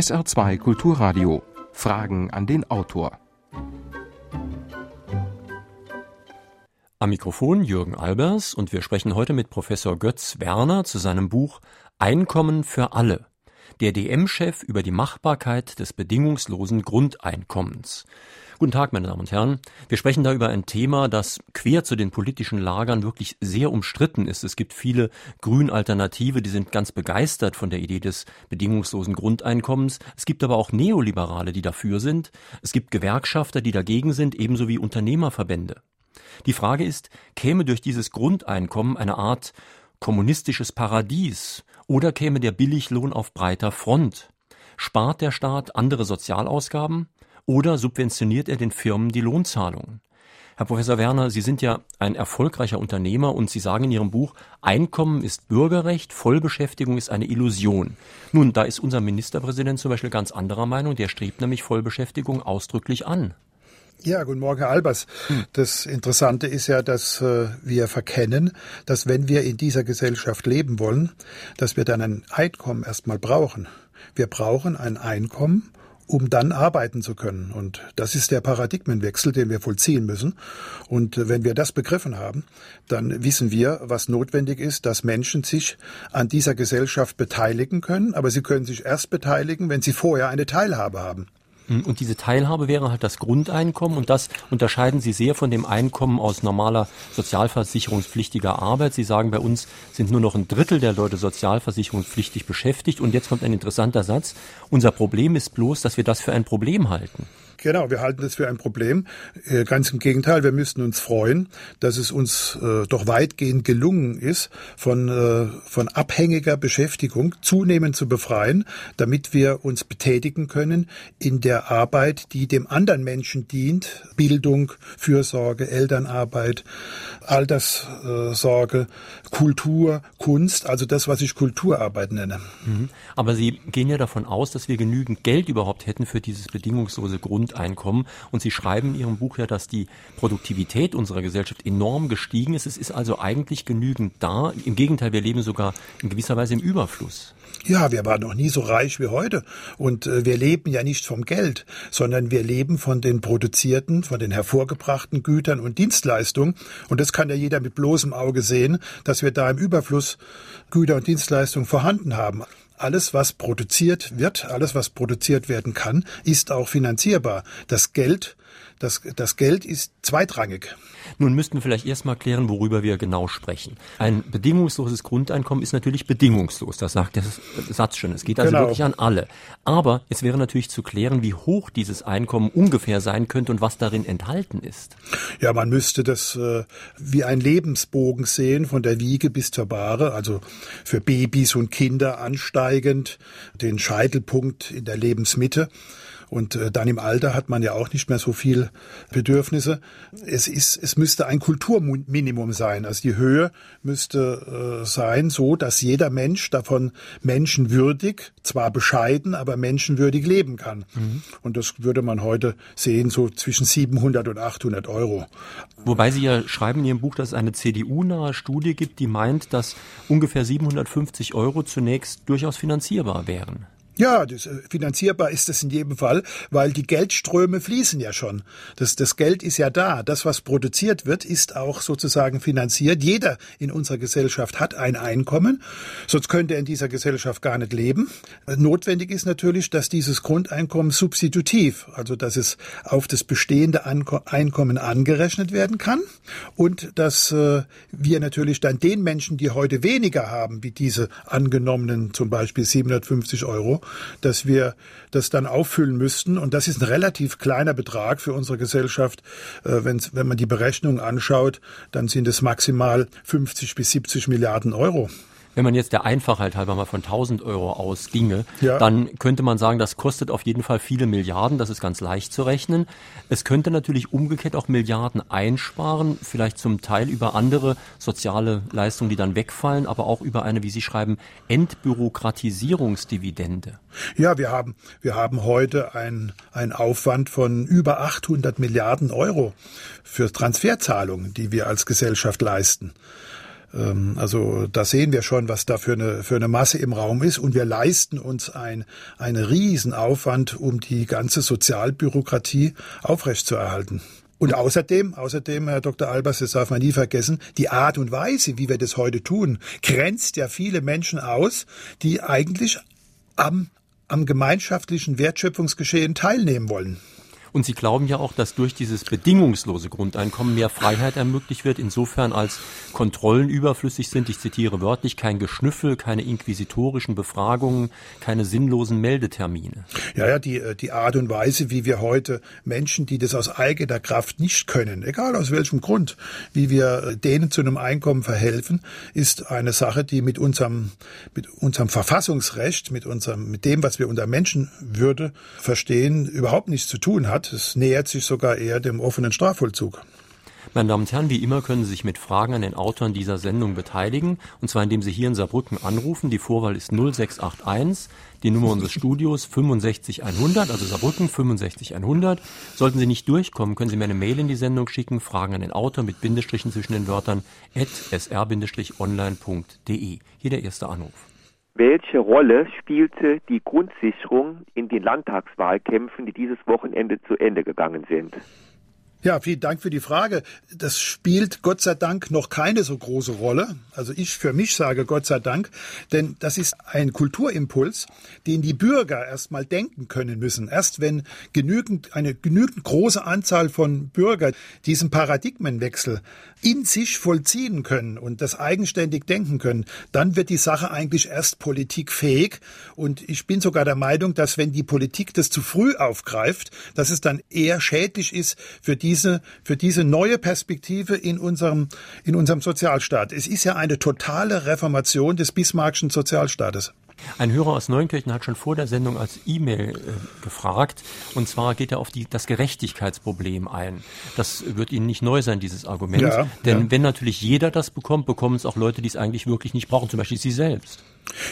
SR2 Kulturradio. Fragen an den Autor. Am Mikrofon Jürgen Albers und wir sprechen heute mit Professor Götz Werner zu seinem Buch Einkommen für alle. Der DM-Chef über die Machbarkeit des bedingungslosen Grundeinkommens. Guten Tag, meine Damen und Herren. Wir sprechen da über ein Thema, das quer zu den politischen Lagern wirklich sehr umstritten ist. Es gibt viele Grünalternative, die sind ganz begeistert von der Idee des bedingungslosen Grundeinkommens. Es gibt aber auch Neoliberale, die dafür sind. Es gibt Gewerkschafter, die dagegen sind, ebenso wie Unternehmerverbände. Die Frage ist, käme durch dieses Grundeinkommen eine Art kommunistisches Paradies oder käme der Billiglohn auf breiter Front? Spart der Staat andere Sozialausgaben? Oder subventioniert er den Firmen die Lohnzahlungen? Herr Professor Werner, Sie sind ja ein erfolgreicher Unternehmer und Sie sagen in Ihrem Buch, Einkommen ist Bürgerrecht, Vollbeschäftigung ist eine Illusion. Nun, da ist unser Ministerpräsident zum Beispiel ganz anderer Meinung, der strebt nämlich Vollbeschäftigung ausdrücklich an. Ja, guten Morgen, Herr Albers. Das Interessante ist ja, dass äh, wir verkennen, dass wenn wir in dieser Gesellschaft leben wollen, dass wir dann ein Einkommen erstmal brauchen. Wir brauchen ein Einkommen, um dann arbeiten zu können. Und das ist der Paradigmenwechsel, den wir vollziehen müssen. Und wenn wir das begriffen haben, dann wissen wir, was notwendig ist, dass Menschen sich an dieser Gesellschaft beteiligen können. Aber sie können sich erst beteiligen, wenn sie vorher eine Teilhabe haben. Hm, und diese Teilhabe wäre halt das Grundeinkommen und das unterscheiden Sie sehr von dem Einkommen aus normaler sozialversicherungspflichtiger Arbeit. Sie sagen, bei uns sind nur noch ein Drittel der Leute sozialversicherungspflichtig beschäftigt und jetzt kommt ein interessanter Satz. Unser Problem ist bloß, dass wir das für ein Problem halten. Genau, wir halten das für ein Problem. Äh, ganz im Gegenteil, wir müssten uns freuen, dass es uns äh, doch weitgehend gelungen ist, von, äh, von abhängiger Beschäftigung zunehmend zu befreien, damit wir uns betätigen können in der Arbeit, die dem anderen Menschen dient. Bildung, Fürsorge, Elternarbeit, Alterssorge, Kultur, Kunst, also das, was ich Kulturarbeit nenne. Mhm. Aber Sie gehen ja davon aus, dass wir genügend Geld überhaupt hätten für dieses bedingungslose Grund Grundeinkommen. Und Sie schreiben in Ihrem Buch ja, dass die Produktivität unserer Gesellschaft enorm gestiegen ist. Es ist also eigentlich genügend da. Im Gegenteil, wir leben sogar in gewisser Weise im Überfluss. Ja, wir waren noch nie so reich wie heute. Und äh, wir leben ja nicht vom Geld, sondern wir leben von den produzierten, von den hervorgebrachten Gütern und Dienstleistungen. Und das kann ja jeder mit bloßem Auge sehen, dass wir da im Überfluss Güter und Dienstleistungen vorhanden haben alles, was produziert wird, alles, was produziert werden kann, ist auch finanzierbar. Das Geld das, das Geld ist zweitrangig. Nun müssten wir vielleicht erstmal klären, worüber wir genau sprechen. Ein bedingungsloses Grundeinkommen ist natürlich bedingungslos. Das sagt der Satz schon. Es geht also genau. wirklich an alle. Aber es wäre natürlich zu klären, wie hoch dieses Einkommen ungefähr sein könnte und was darin enthalten ist. Ja, man müsste das äh, wie ein Lebensbogen sehen, von der Wiege bis zur Bahre, also für Babys und Kinder ansteigend, den Scheitelpunkt in der Lebensmitte. Und äh, dann im Alter hat man ja auch nicht mehr so viel Bedürfnisse. Es ist, es müsste ein Kulturminimum sein. Also die Höhe müsste äh, sein, so dass jeder Mensch davon menschenwürdig, zwar bescheiden, aber menschenwürdig leben kann. Mhm. Und das würde man heute sehen, so zwischen 700 und 800 Euro. Wobei Sie ja schreiben in Ihrem Buch, dass es eine CDU-nahe Studie gibt, die meint, dass ungefähr 750 Euro zunächst durchaus finanzierbar wären. Ja, das, äh, finanzierbar ist es in jedem Fall, weil die Geldströme fließen ja schon. Das, das Geld ist ja da. Das, was produziert wird, ist auch sozusagen finanziert. Jeder in unserer Gesellschaft hat ein Einkommen, sonst könnte er in dieser Gesellschaft gar nicht leben. Notwendig ist natürlich, dass dieses Grundeinkommen substitutiv, also dass es auf das bestehende Einkommen angerechnet werden kann und dass äh, wir natürlich dann den Menschen, die heute weniger haben, wie diese angenommenen zum Beispiel 750 Euro, dass wir das dann auffüllen müssten. Und das ist ein relativ kleiner Betrag für unsere Gesellschaft. Äh, wenn, wenn man die Berechnung anschaut, dann sind es maximal 50 bis 70 Milliarden Euro. Wenn man jetzt der Einfachheit halber mal von 1000 Euro ausginge, ja. dann könnte man sagen, das kostet auf jeden Fall viele Milliarden. Das ist ganz leicht zu rechnen. Es könnte natürlich umgekehrt auch Milliarden einsparen, vielleicht zum Teil über andere soziale Leistungen, die dann wegfallen, aber auch über eine, wie Sie schreiben, Entbürokratisierungsdividende. Ja, wir haben, wir haben heute einen Aufwand von über 800 Milliarden Euro für Transferzahlungen, die wir als Gesellschaft leisten. Ähm, also da sehen wir schon, was da für eine, für eine Masse im Raum ist. Und wir leisten uns ein, einen Riesenaufwand, um die ganze Sozialbürokratie aufrechtzuerhalten. Und außerdem, außerdem, Herr Dr. Albers, das darf man nie vergessen, die Art und Weise, wie wir das heute tun, grenzt ja viele Menschen aus, die eigentlich am, am gemeinschaftlichen Wertschöpfungsgeschehen teilnehmen wollen. Und Sie glauben ja auch, dass durch dieses bedingungslose Grundeinkommen mehr Freiheit ermöglicht wird, insofern als Kontrollen überflüssig sind. Ich zitiere wörtlich, kein Geschnüffel, keine inquisitorischen Befragungen, keine sinnlosen Meldetermine. Ja, ja, die, äh, die Art und Weise, wie wir heute Menschen, die das aus eigener Kraft nicht können, egal aus welchem Grund, wie wir äh, denen zu einem Einkommen verhelfen, ist eine Sache, die mit unserem, mit unserem Verfassungsrecht, mit unserem, mit dem, was wir unter Menschenwürde verstehen, überhaupt nichts zu tun hat hat. Es nähert sich sogar eher dem offenen Strafvollzug. Meine Damen und Herren, wie immer können Sie sich mit Fragen an den Autoren dieser Sendung beteiligen, und zwar indem Sie hier in Saarbrücken anrufen. Die Vorwahl ist 0681, die Nummer unseres Studios 65100, also Saarbrücken 65100. Sollten Sie nicht durchkommen, können Sie mir eine Mail in die Sendung schicken, Fragen an den Autor mit Bindestrichen zwischen den Wörtern at sr-online.de. Hier der erste Anruf. Welche Rolle spielte die Grundsicherung in den Landtagswahlkämpfen, die dieses Wochenende zu Ende gegangen sind? Ja, vielen Dank für die Frage. Das spielt Gott sei Dank noch keine so große Rolle. Also ich für mich sage Gott sei Dank, denn das ist ein Kulturimpuls, den die Bürger erst mal denken können müssen. Erst wenn genügend, eine genügend große Anzahl von Bürgern diesen Paradigmenwechsel in sich vollziehen können und das eigenständig denken können, dann wird die Sache eigentlich erst politikfähig. Und ich bin sogar der Meinung, dass wenn die Politik das zu früh aufgreift, dass es dann eher schädlich ist für diese, für diese neue Perspektive in unserem, in unserem Sozialstaat. Es ist ja eine totale Reformation des Bismarckschen Sozialstaates. Ein Hörer aus Neunkirchen hat schon vor der Sendung als E-Mail äh, gefragt. Und zwar geht er auf die, das Gerechtigkeitsproblem ein. Das wird Ihnen nicht neu sein, dieses Argument. Ja, Denn ja. wenn natürlich jeder das bekommt, bekommen es auch Leute, die es eigentlich wirklich nicht brauchen, zum Beispiel Sie selbst.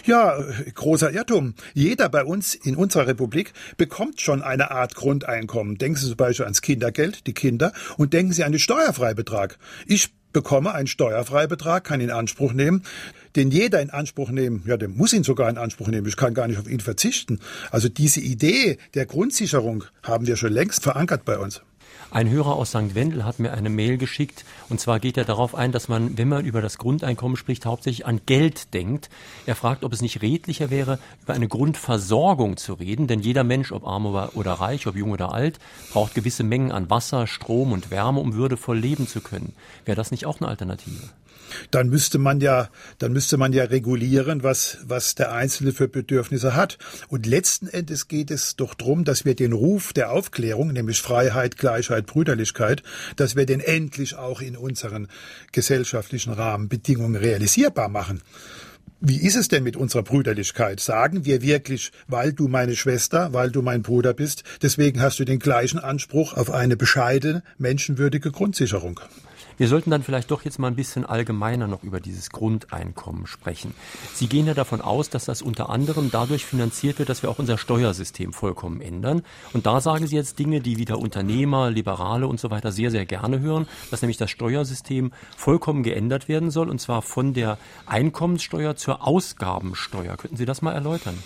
Ja, großer Irrtum. Jeder bei uns in unserer Republik bekommt schon eine Art Grundeinkommen. Denken Sie zum Beispiel ans Kindergeld, die Kinder, und denken Sie an den Steuerfreibetrag. Ich bekomme einen Steuerfreibetrag, kann ihn in Anspruch nehmen, den jeder in Anspruch nehmen, ja, der muss ihn sogar in Anspruch nehmen. Ich kann gar nicht auf ihn verzichten. Also diese Idee der Grundsicherung haben wir schon längst verankert bei uns. Ein Hörer aus St. Wendel hat mir eine Mail geschickt und zwar geht er darauf ein, dass man, wenn man über das Grundeinkommen spricht, hauptsächlich an Geld denkt. Er fragt, ob es nicht redlicher wäre, über eine Grundversorgung zu reden, denn jeder Mensch, ob arm oder reich, ob jung oder alt, braucht gewisse Mengen an Wasser, Strom und Wärme, um würdevoll leben zu können. Wäre das nicht auch eine Alternative? Dann müsste man ja, dann müsste man ja regulieren, was, was der Einzelne für Bedürfnisse hat. Und letzten Endes geht es doch darum, dass wir den Ruf der Aufklärung, nämlich Freiheit, Gleichheit, Brüderlichkeit, dass wir den endlich auch in unseren gesellschaftlichen Rahmenbedingungen realisierbar machen. Wie ist es denn mit unserer Brüderlichkeit? Sagen wir wirklich, weil du meine Schwester, weil du mein Bruder bist, deswegen hast du den gleichen Anspruch auf eine bescheidene, menschenwürdige Grundsicherung? Wir sollten dann vielleicht doch jetzt mal ein bisschen allgemeiner noch über dieses Grundeinkommen sprechen. Sie gehen ja davon aus, dass das unter anderem dadurch finanziert wird, dass wir auch unser Steuersystem vollkommen ändern. Und da sagen Sie jetzt Dinge, die wieder Unternehmer, Liberale und so weiter sehr, sehr gerne hören, dass nämlich das Steuersystem vollkommen geändert werden soll, und zwar von der Einkommenssteuer zur Ausgabensteuer. Könnten Sie das mal erläutern?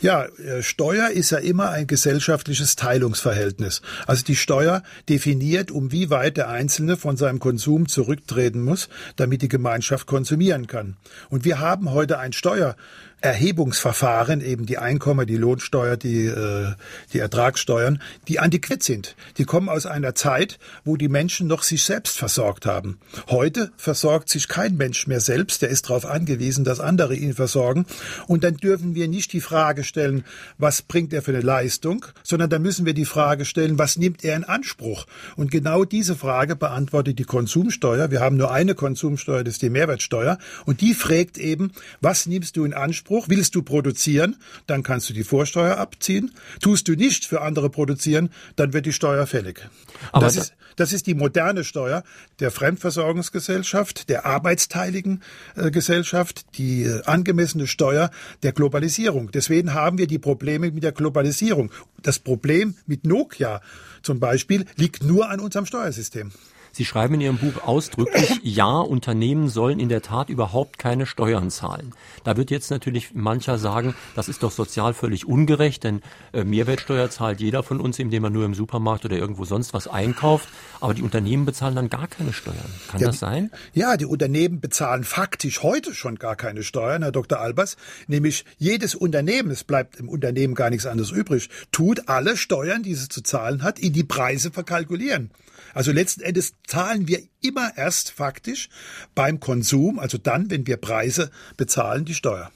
Ja, äh, Steuer ist ja immer ein gesellschaftliches Teilungsverhältnis. Also die Steuer definiert, um wie weit der Einzelne von seinem Konsum Konsum zurücktreten muss, damit die Gemeinschaft konsumieren kann. Und wir haben heute ein Steuer Erhebungsverfahren, eben die Einkommen, die Lohnsteuer, die, äh, die Ertragssteuern, die antiquiert sind. Die kommen aus einer Zeit, wo die Menschen noch sich selbst versorgt haben. Heute versorgt sich kein Mensch mehr selbst, der ist darauf angewiesen, dass andere ihn versorgen. Und dann dürfen wir nicht die Frage stellen, was bringt er für eine Leistung, sondern dann müssen wir die Frage stellen, was nimmt er in Anspruch? Und genau diese Frage beantwortet die Konsumsteuer. Wir haben nur eine Konsumsteuer, das ist die Mehrwertsteuer. Und die fragt eben, was nimmst du in Anspruch? Anspruch. Willst du produzieren, dann kannst du die Vorsteuer abziehen. Tust du nicht für andere produzieren, dann wird die Steuer fällig. Aber das, ist, das ist die moderne Steuer der Fremdversorgungsgesellschaft, der arbeitsteiligen äh, Gesellschaft, die äh, angemessene Steuer der Globalisierung. Deswegen haben wir die Probleme mit der Globalisierung. Das Problem mit Nokia zum Beispiel liegt nur an unserem Steuersystem. Sie schreiben in Ihrem Buch ausdrücklich, ja, Unternehmen sollen in der Tat überhaupt keine Steuern zahlen. Da wird jetzt natürlich mancher sagen, das ist doch sozial völlig ungerecht, denn äh, Mehrwertsteuer zahlt jeder von uns, indem er nur im Supermarkt oder irgendwo sonst was einkauft. Aber die Unternehmen bezahlen dann gar keine Steuern. Kann ja, das sein? Ja, die Unternehmen bezahlen faktisch heute schon gar keine Steuern, Herr Dr. Albers. Nämlich jedes Unternehmen, es bleibt im Unternehmen gar nichts anderes übrig, tut alle Steuern, die es zu zahlen hat, in die Preise verkalkulieren. Also letzten Endes zahlen wir immer erst faktisch beim Konsum, also dann, wenn wir Preise bezahlen, die Steuer.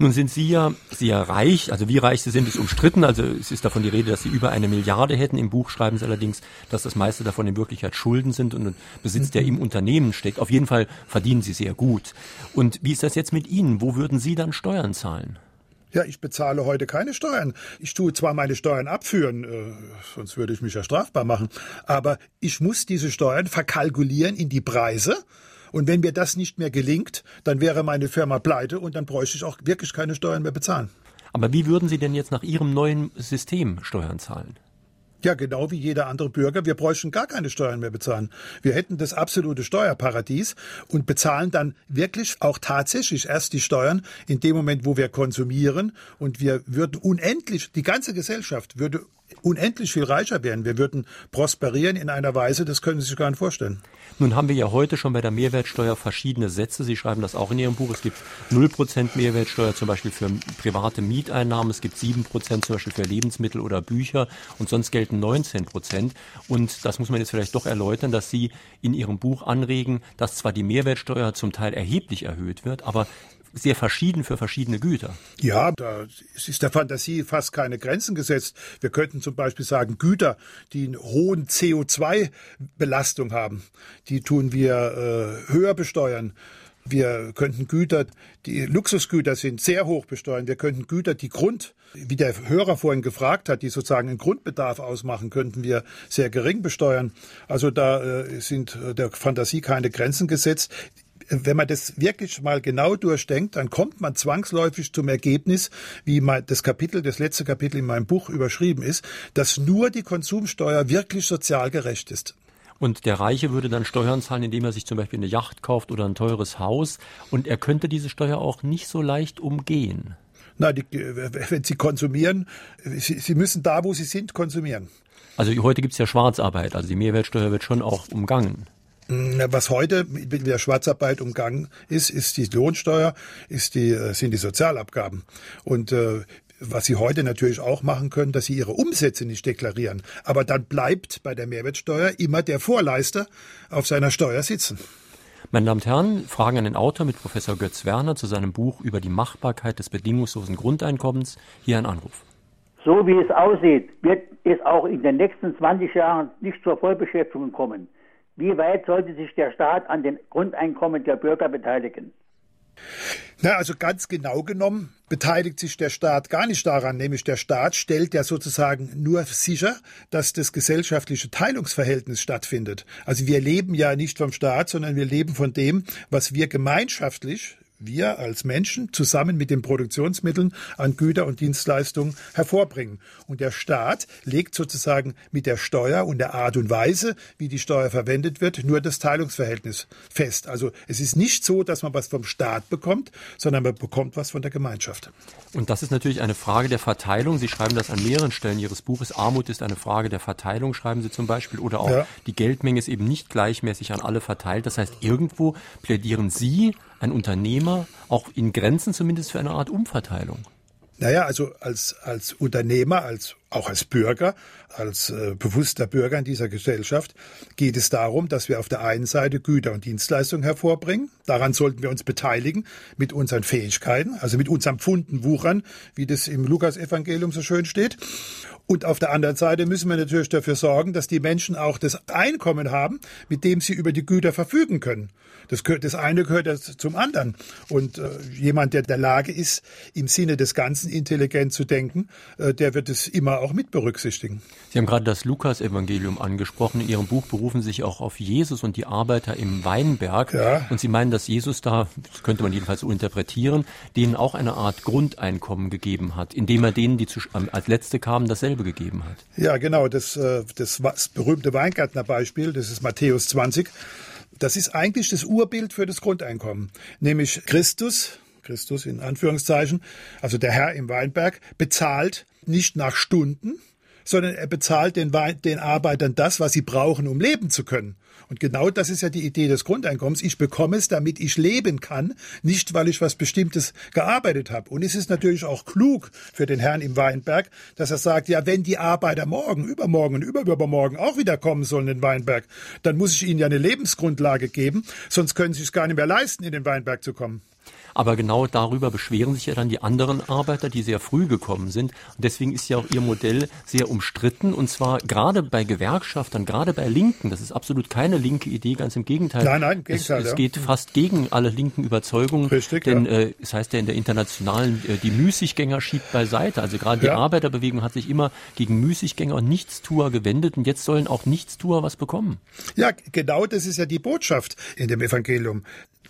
Nun sind Sie ja sehr reich, also wie reich Sie sind, ist umstritten. Also es ist davon die Rede, dass Sie über eine Milliarde hätten. Im Buch schreiben Sie allerdings, dass das meiste davon in Wirklichkeit Schulden sind und ein Besitz, der im Unternehmen steckt. Auf jeden Fall verdienen Sie sehr gut. Und wie ist das jetzt mit Ihnen? Wo würden Sie dann Steuern zahlen? Ja, ich bezahle heute keine Steuern. Ich tue zwar meine Steuern abführen, äh, sonst würde ich mich ja strafbar machen, aber ich muss diese Steuern verkalkulieren in die Preise. Und wenn mir das nicht mehr gelingt, dann wäre meine Firma pleite und dann bräuchte ich auch wirklich keine Steuern mehr bezahlen. Aber wie würden Sie denn jetzt nach Ihrem neuen System Steuern zahlen? Ja, genau wie jeder andere Bürger. Wir bräuchten gar keine Steuern mehr bezahlen. Wir hätten das absolute Steuerparadies und bezahlen dann wirklich auch tatsächlich erst die Steuern in dem Moment, wo wir konsumieren. Und wir würden unendlich, die ganze Gesellschaft würde unendlich viel reicher werden. Wir würden prosperieren in einer Weise, das können Sie sich gar nicht vorstellen. Nun haben wir ja heute schon bei der Mehrwertsteuer verschiedene Sätze. Sie schreiben das auch in Ihrem Buch. Es gibt 0% Mehrwertsteuer zum Beispiel für private Mieteinnahmen. Es gibt 7% zum Beispiel für Lebensmittel oder Bücher und sonst gelten 19%. Und das muss man jetzt vielleicht doch erläutern, dass Sie in Ihrem Buch anregen, dass zwar die Mehrwertsteuer zum Teil erheblich erhöht wird, aber sehr verschieden für verschiedene Güter. Ja, da ist der Fantasie fast keine Grenzen gesetzt. Wir könnten zum Beispiel sagen, Güter, die eine hohen CO2-Belastung haben, die tun wir äh, höher besteuern. Wir könnten Güter, die Luxusgüter sind, sehr hoch besteuern. Wir könnten Güter, die Grund, wie der Hörer vorhin gefragt hat, die sozusagen einen Grundbedarf ausmachen, könnten wir sehr gering besteuern. Also da äh, sind äh, der Fantasie keine Grenzen gesetzt wenn man das wirklich mal genau durchdenkt, dann kommt man zwangsläufig zum Ergebnis, wie mein, das Kapitel, das letzte Kapitel in meinem Buch überschrieben ist, dass nur die Konsumsteuer wirklich sozial gerecht ist. Und der Reiche würde dann Steuern zahlen, indem er sich zum Beispiel eine Yacht kauft oder ein teures Haus. Und er könnte diese Steuer auch nicht so leicht umgehen. Na, die, wenn Sie konsumieren, Sie, Sie müssen da, wo Sie sind, konsumieren. Also heute gibt es ja Schwarzarbeit, also die Mehrwertsteuer wird schon auch umgangen. Was heute mit der Schwarzarbeit umgangen ist, ist die Lohnsteuer, ist die, äh, sind die Sozialabgaben. Und äh, was Sie heute natürlich auch machen können, dass Sie Ihre Umsätze nicht deklarieren. Aber dann bleibt bei der Mehrwertsteuer immer der Vorleister auf seiner Steuer sitzen. Meine Damen und Herren, Fragen an den Autor mit Professor Götz Werner zu seinem Buch über die Machbarkeit des bedingungslosen Grundeinkommens. Hier ein Anruf. So wie es aussieht, wird es auch in den nächsten 20 Jahren nicht zur Vollbeschäftigung kommen. Wie weit sollte sich der Staat an den Grundeinkommen der Bürger beteiligen? Na, also ganz genau genommen beteiligt sich der Staat gar nicht daran, nämlich der Staat stellt ja sozusagen nur sicher, dass das gesellschaftliche Teilungsverhältnis stattfindet. Also wir leben ja nicht vom Staat, sondern wir leben von dem, was wir gemeinschaftlich wir als Menschen zusammen mit den Produktionsmitteln an Güter und Dienstleistungen hervorbringen. Und der Staat legt sozusagen mit der Steuer und der Art und Weise, wie die Steuer verwendet wird, nur das Teilungsverhältnis fest. Also es ist nicht so, dass man was vom Staat bekommt, sondern man bekommt was von der Gemeinschaft. Und das ist natürlich eine Frage der Verteilung. Sie schreiben das an mehreren Stellen Ihres Buches. Armut ist eine Frage der Verteilung, schreiben Sie zum Beispiel. Oder auch ja. die Geldmenge ist eben nicht gleichmäßig an alle verteilt. Das heißt, irgendwo plädieren Sie ein Unternehmer auch in Grenzen zumindest für eine Art Umverteilung? Naja, also als, als Unternehmer, als, auch als Bürger, als äh, bewusster Bürger in dieser Gesellschaft geht es darum, dass wir auf der einen Seite Güter und Dienstleistungen hervorbringen. Daran sollten wir uns beteiligen mit unseren Fähigkeiten, also mit unserem Pfunden wuchern, wie das im Lukasevangelium so schön steht. Und auf der anderen Seite müssen wir natürlich dafür sorgen, dass die Menschen auch das Einkommen haben, mit dem sie über die Güter verfügen können. Das, gehört, das eine gehört zum anderen. Und äh, jemand, der in der Lage ist, im Sinne des Ganzen intelligent zu denken, äh, der wird es immer auch mit berücksichtigen. Sie haben gerade das Lukas-Evangelium angesprochen. In Ihrem Buch berufen Sie sich auch auf Jesus und die Arbeiter im Weinberg. Ja. Und Sie meinen, dass Jesus da, das könnte man jedenfalls so interpretieren, denen auch eine Art Grundeinkommen gegeben hat, indem er denen, die zu, als Letzte kamen, dasselbe gegeben hat. Ja, genau. Das, äh, das, das berühmte Weingärtnerbeispiel, das ist Matthäus 20. Das ist eigentlich das Urbild für das Grundeinkommen, nämlich Christus, Christus in Anführungszeichen, also der Herr im Weinberg, bezahlt nicht nach Stunden, sondern er bezahlt den, den Arbeitern das, was sie brauchen, um leben zu können. Und genau das ist ja die Idee des Grundeinkommens. Ich bekomme es, damit ich leben kann, nicht weil ich was Bestimmtes gearbeitet habe. Und es ist natürlich auch klug für den Herrn im Weinberg, dass er sagt, ja, wenn die Arbeiter morgen, übermorgen und überübermorgen auch wieder kommen sollen in den Weinberg, dann muss ich ihnen ja eine Lebensgrundlage geben, sonst können sie es gar nicht mehr leisten, in den Weinberg zu kommen. Aber genau darüber beschweren sich ja dann die anderen Arbeiter, die sehr früh gekommen sind. Und deswegen ist ja auch ihr Modell sehr umstritten. Und zwar gerade bei Gewerkschaftern, gerade bei Linken. Das ist absolut keine linke Idee, ganz im Gegenteil. Nein, nein, Gegenteil, es, es geht fast gegen alle linken Überzeugungen. Richtig, denn ja. äh, es heißt ja in der internationalen, äh, die Müßiggänger schiebt beiseite. Also gerade die ja. Arbeiterbewegung hat sich immer gegen Müßiggänger und Nichtstuer gewendet. Und jetzt sollen auch Nichtstuer was bekommen. Ja, genau das ist ja die Botschaft in dem Evangelium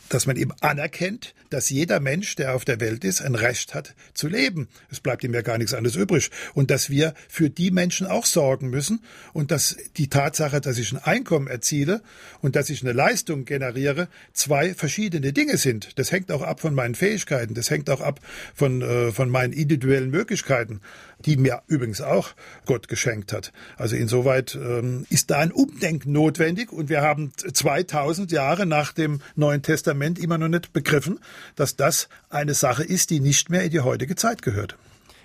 dass man eben anerkennt, dass jeder Mensch, der auf der Welt ist, ein Recht hat zu leben. Es bleibt ihm ja gar nichts anderes übrig. Und dass wir für die Menschen auch sorgen müssen und dass die Tatsache, dass ich ein Einkommen erziele und dass ich eine Leistung generiere, zwei verschiedene Dinge sind. Das hängt auch ab von meinen Fähigkeiten, das hängt auch ab von, äh, von meinen individuellen Möglichkeiten die mir übrigens auch Gott geschenkt hat. Also insoweit ähm, ist da ein Umdenken notwendig und wir haben 2000 Jahre nach dem Neuen Testament immer noch nicht begriffen, dass das eine Sache ist, die nicht mehr in die heutige Zeit gehört.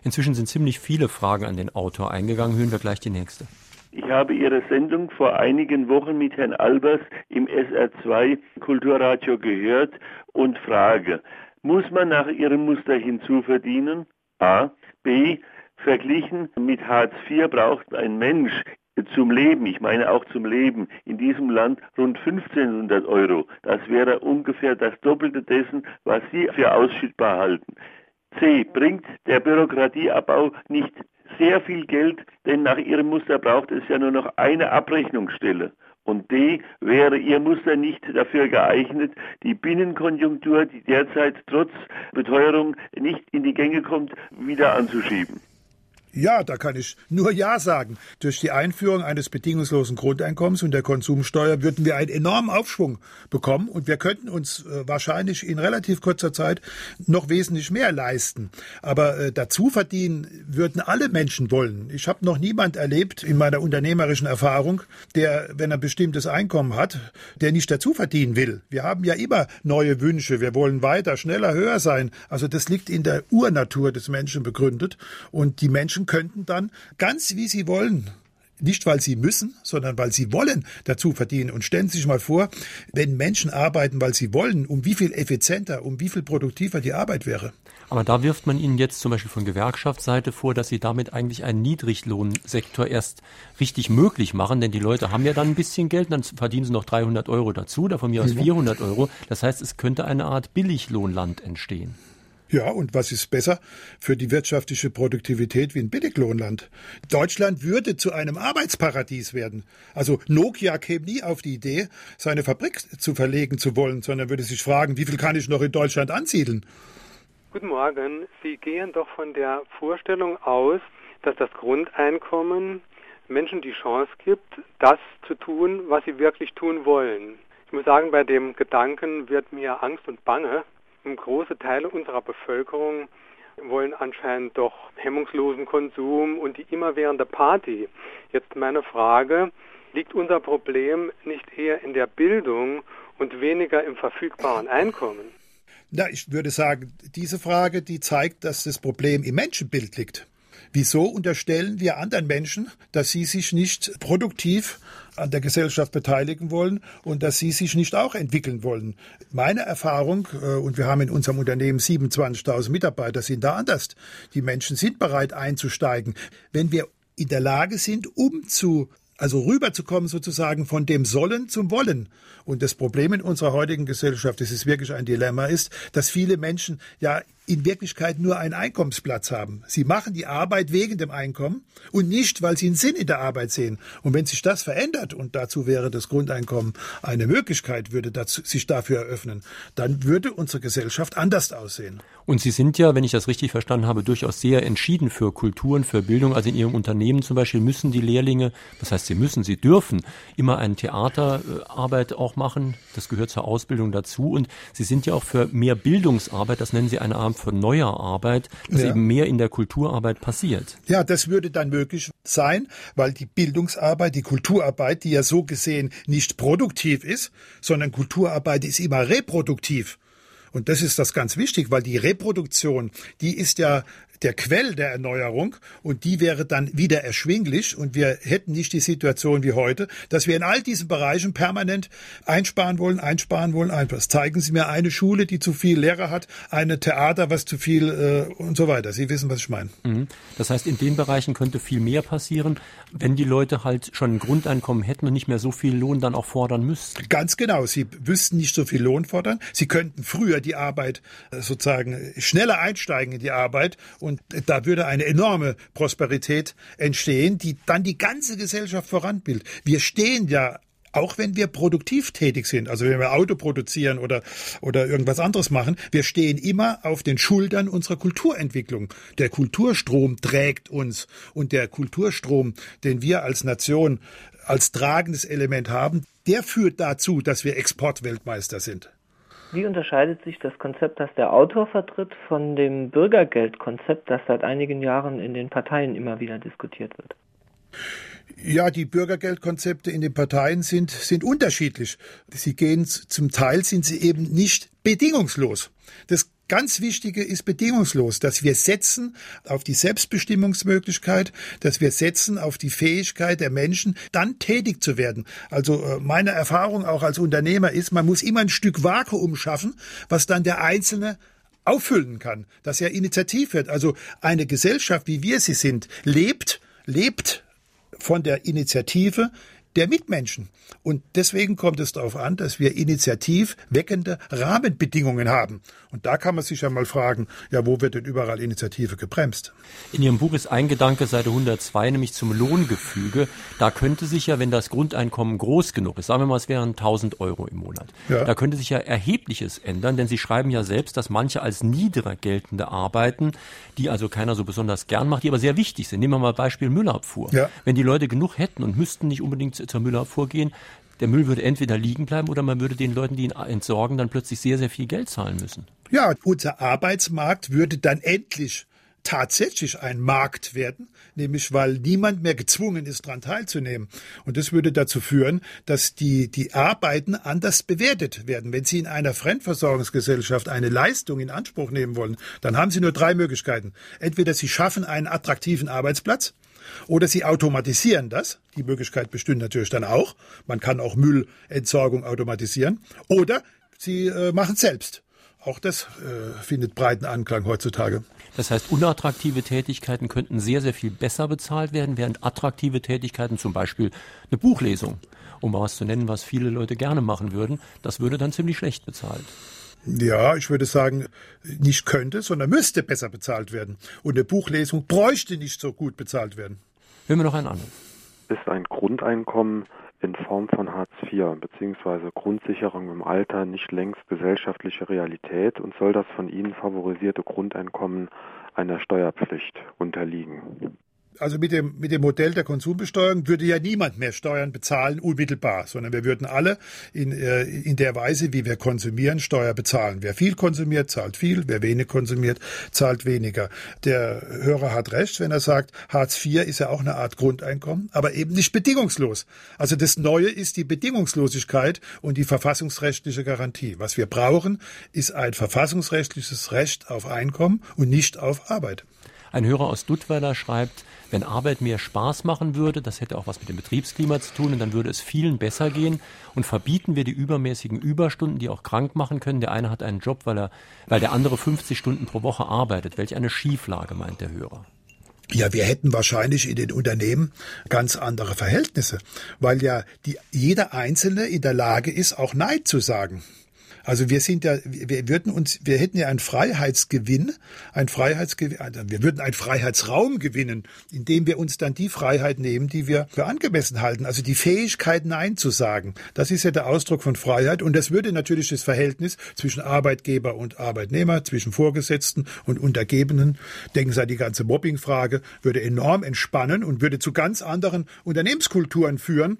Inzwischen sind ziemlich viele Fragen an den Autor eingegangen. Hören wir gleich die nächste. Ich habe Ihre Sendung vor einigen Wochen mit Herrn Albers im SR2 Kulturradio gehört und frage, muss man nach Ihrem Muster hinzuverdienen? A. B. Verglichen mit Hartz IV braucht ein Mensch zum Leben, ich meine auch zum Leben, in diesem Land rund 1500 Euro. Das wäre ungefähr das Doppelte dessen, was Sie für ausschüttbar halten. C. Bringt der Bürokratieabbau nicht sehr viel Geld, denn nach Ihrem Muster braucht es ja nur noch eine Abrechnungsstelle. Und D. Wäre Ihr Muster nicht dafür geeignet, die Binnenkonjunktur, die derzeit trotz Beteuerung nicht in die Gänge kommt, wieder anzuschieben. Ja, da kann ich nur Ja sagen. Durch die Einführung eines bedingungslosen Grundeinkommens und der Konsumsteuer würden wir einen enormen Aufschwung bekommen und wir könnten uns äh, wahrscheinlich in relativ kurzer Zeit noch wesentlich mehr leisten. Aber äh, dazu verdienen würden alle Menschen wollen. Ich habe noch niemand erlebt in meiner unternehmerischen Erfahrung, der, wenn er ein bestimmtes Einkommen hat, der nicht dazu verdienen will. Wir haben ja immer neue Wünsche. Wir wollen weiter, schneller, höher sein. Also das liegt in der Urnatur des Menschen begründet und die Menschen Menschen könnten dann ganz wie sie wollen nicht weil sie müssen, sondern weil sie wollen dazu verdienen. Und stellen Sie sich mal vor, wenn Menschen arbeiten, weil sie wollen, um wie viel effizienter, um wie viel produktiver die Arbeit wäre. Aber da wirft man Ihnen jetzt zum Beispiel von Gewerkschaftsseite vor, dass Sie damit eigentlich einen Niedriglohnsektor erst richtig möglich machen, denn die Leute haben ja dann ein bisschen Geld, dann verdienen sie noch 300 Euro dazu, davon mir aus 400 mhm. Euro. Das heißt, es könnte eine Art Billiglohnland entstehen. Ja, und was ist besser für die wirtschaftliche Produktivität wie ein Billiglohnland? Deutschland würde zu einem Arbeitsparadies werden. Also Nokia käme nie auf die Idee, seine Fabrik zu verlegen zu wollen, sondern würde sich fragen, wie viel kann ich noch in Deutschland ansiedeln? Guten Morgen. Sie gehen doch von der Vorstellung aus, dass das Grundeinkommen Menschen die Chance gibt, das zu tun, was sie wirklich tun wollen. Ich muss sagen, bei dem Gedanken wird mir Angst und Bange, große Teile unserer Bevölkerung wollen anscheinend doch hemmungslosen Konsum und die immerwährende Party. Jetzt meine Frage, liegt unser Problem nicht eher in der Bildung und weniger im verfügbaren Einkommen? Na, ich würde sagen, diese Frage, die zeigt, dass das Problem im Menschenbild liegt. Wieso unterstellen wir anderen Menschen, dass sie sich nicht produktiv an der Gesellschaft beteiligen wollen und dass sie sich nicht auch entwickeln wollen? Meine Erfahrung, äh, und wir haben in unserem Unternehmen 27.000 Mitarbeiter, sind da anders. Die Menschen sind bereit einzusteigen. Wenn wir in der Lage sind, um zu also rüberzukommen sozusagen von dem Sollen zum Wollen. Und das Problem in unserer heutigen Gesellschaft, das ist wirklich ein Dilemma, ist, dass viele Menschen ja in Wirklichkeit nur einen Einkommensplatz haben. Sie machen die Arbeit wegen dem Einkommen und nicht, weil sie einen Sinn in der Arbeit sehen. Und wenn sich das verändert, und dazu wäre das Grundeinkommen eine Möglichkeit, würde dazu, sich dafür eröffnen, dann würde unsere Gesellschaft anders aussehen. Und Sie sind ja, wenn ich das richtig verstanden habe, durchaus sehr entschieden für Kulturen, für Bildung. Also in Ihrem Unternehmen zum Beispiel müssen die Lehrlinge, das heißt, sie müssen, sie dürfen immer eine Theaterarbeit auch machen. Das gehört zur Ausbildung dazu. Und Sie sind ja auch für mehr Bildungsarbeit, das nennen Sie eine Art von neuer Arbeit, dass ja. eben mehr in der Kulturarbeit passiert. Ja, das würde dann möglich sein, weil die Bildungsarbeit, die Kulturarbeit, die ja so gesehen nicht produktiv ist, sondern Kulturarbeit ist immer reproduktiv. Und das ist das ganz wichtig, weil die Reproduktion, die ist ja der Quell der Erneuerung und die wäre dann wieder erschwinglich und wir hätten nicht die Situation wie heute, dass wir in all diesen Bereichen permanent einsparen wollen, einsparen wollen, einsparen. Zeigen Sie mir eine Schule, die zu viel Lehrer hat, eine Theater, was zu viel äh, und so weiter. Sie wissen, was ich meine. Mhm. Das heißt, in den Bereichen könnte viel mehr passieren, wenn die Leute halt schon ein Grundeinkommen hätten und nicht mehr so viel Lohn dann auch fordern müssten. Ganz genau. Sie wüssten nicht so viel Lohn fordern. Sie könnten früher die Arbeit äh, sozusagen schneller einsteigen in die Arbeit und und da würde eine enorme Prosperität entstehen, die dann die ganze Gesellschaft voranbildet. Wir stehen ja auch wenn wir produktiv tätig sind, also wenn wir Auto produzieren oder, oder irgendwas anderes machen, wir stehen immer auf den Schultern unserer Kulturentwicklung. Der Kulturstrom trägt uns und der Kulturstrom, den wir als Nation als tragendes Element haben, der führt dazu, dass wir Exportweltmeister sind. Wie unterscheidet sich das Konzept, das der Autor vertritt, von dem Bürgergeldkonzept, das seit einigen Jahren in den Parteien immer wieder diskutiert wird? Ja, die Bürgergeldkonzepte in den Parteien sind, sind unterschiedlich. Sie gehen, zum Teil sind sie eben nicht bedingungslos. Das ganz Wichtige ist bedingungslos, dass wir setzen auf die Selbstbestimmungsmöglichkeit, dass wir setzen auf die Fähigkeit der Menschen, dann tätig zu werden. Also äh, meine Erfahrung auch als Unternehmer ist, man muss immer ein Stück Vakuum schaffen, was dann der Einzelne auffüllen kann, dass er initiativ wird. Also eine Gesellschaft, wie wir sie sind, lebt, lebt von der Initiative der Mitmenschen. Und deswegen kommt es darauf an, dass wir initiativ weckende Rahmenbedingungen haben. Und da kann man sich ja mal fragen, ja, wo wird denn überall Initiative gebremst? In Ihrem Buch ist ein Gedanke, Seite 102, nämlich zum Lohngefüge. Da könnte sich ja, wenn das Grundeinkommen groß genug ist, sagen wir mal, es wären 1000 Euro im Monat, ja. da könnte sich ja erhebliches ändern, denn Sie schreiben ja selbst, dass manche als niedriger geltende Arbeiten, die also keiner so besonders gern macht, die aber sehr wichtig sind. Nehmen wir mal Beispiel Müllabfuhr. Ja. Wenn die Leute genug hätten und müssten nicht unbedingt zur Müllabfuhr gehen, der Müll würde entweder liegen bleiben oder man würde den Leuten, die ihn entsorgen, dann plötzlich sehr, sehr viel Geld zahlen müssen. Ja, unser Arbeitsmarkt würde dann endlich tatsächlich ein Markt werden, nämlich weil niemand mehr gezwungen ist, daran teilzunehmen. Und das würde dazu führen, dass die, die Arbeiten anders bewertet werden. Wenn Sie in einer Fremdversorgungsgesellschaft eine Leistung in Anspruch nehmen wollen, dann haben Sie nur drei Möglichkeiten. Entweder Sie schaffen einen attraktiven Arbeitsplatz, oder Sie automatisieren das. Die Möglichkeit bestünde natürlich dann auch. Man kann auch Müllentsorgung automatisieren. Oder Sie äh, machen selbst. Auch das äh, findet breiten Anklang heutzutage. Das heißt, unattraktive Tätigkeiten könnten sehr, sehr viel besser bezahlt werden, während attraktive Tätigkeiten, zum Beispiel eine Buchlesung, um mal was zu nennen, was viele Leute gerne machen würden, das würde dann ziemlich schlecht bezahlt. Ja, ich würde sagen, nicht könnte, sondern müsste besser bezahlt werden. Und eine Buchlesung bräuchte nicht so gut bezahlt werden. Hören wir noch einen anderen. Ist ein Grundeinkommen in Form von Hartz IV bzw. Grundsicherung im Alter nicht längst gesellschaftliche Realität und soll das von Ihnen favorisierte Grundeinkommen einer Steuerpflicht unterliegen? Also mit dem, mit dem Modell der Konsumbesteuerung würde ja niemand mehr Steuern bezahlen unmittelbar, sondern wir würden alle in, äh, in der Weise, wie wir konsumieren, Steuer bezahlen. Wer viel konsumiert, zahlt viel, wer wenig konsumiert, zahlt weniger. Der Hörer hat recht, wenn er sagt, Hartz IV ist ja auch eine Art Grundeinkommen, aber eben nicht bedingungslos. Also das Neue ist die Bedingungslosigkeit und die verfassungsrechtliche Garantie. Was wir brauchen, ist ein verfassungsrechtliches Recht auf Einkommen und nicht auf Arbeit. Ein Hörer aus Duttweiler schreibt, wenn Arbeit mehr Spaß machen würde, das hätte auch was mit dem Betriebsklima zu tun und dann würde es vielen besser gehen. Und verbieten wir die übermäßigen Überstunden, die auch krank machen können. Der eine hat einen Job, weil er, weil der andere 50 Stunden pro Woche arbeitet. Welch eine Schieflage, meint der Hörer. Ja, wir hätten wahrscheinlich in den Unternehmen ganz andere Verhältnisse, weil ja die, jeder Einzelne in der Lage ist, auch Nein zu sagen. Also wir sind ja, wir würden uns, wir hätten ja einen Freiheitsgewinn, ein Freiheitsgewinn, also wir würden einen Freiheitsraum gewinnen, indem wir uns dann die Freiheit nehmen, die wir für angemessen halten. Also die Fähigkeit, Nein zu sagen. Das ist ja der Ausdruck von Freiheit. Und das würde natürlich das Verhältnis zwischen Arbeitgeber und Arbeitnehmer, zwischen Vorgesetzten und Untergebenen, denken Sie an die ganze Mobbingfrage, würde enorm entspannen und würde zu ganz anderen Unternehmenskulturen führen.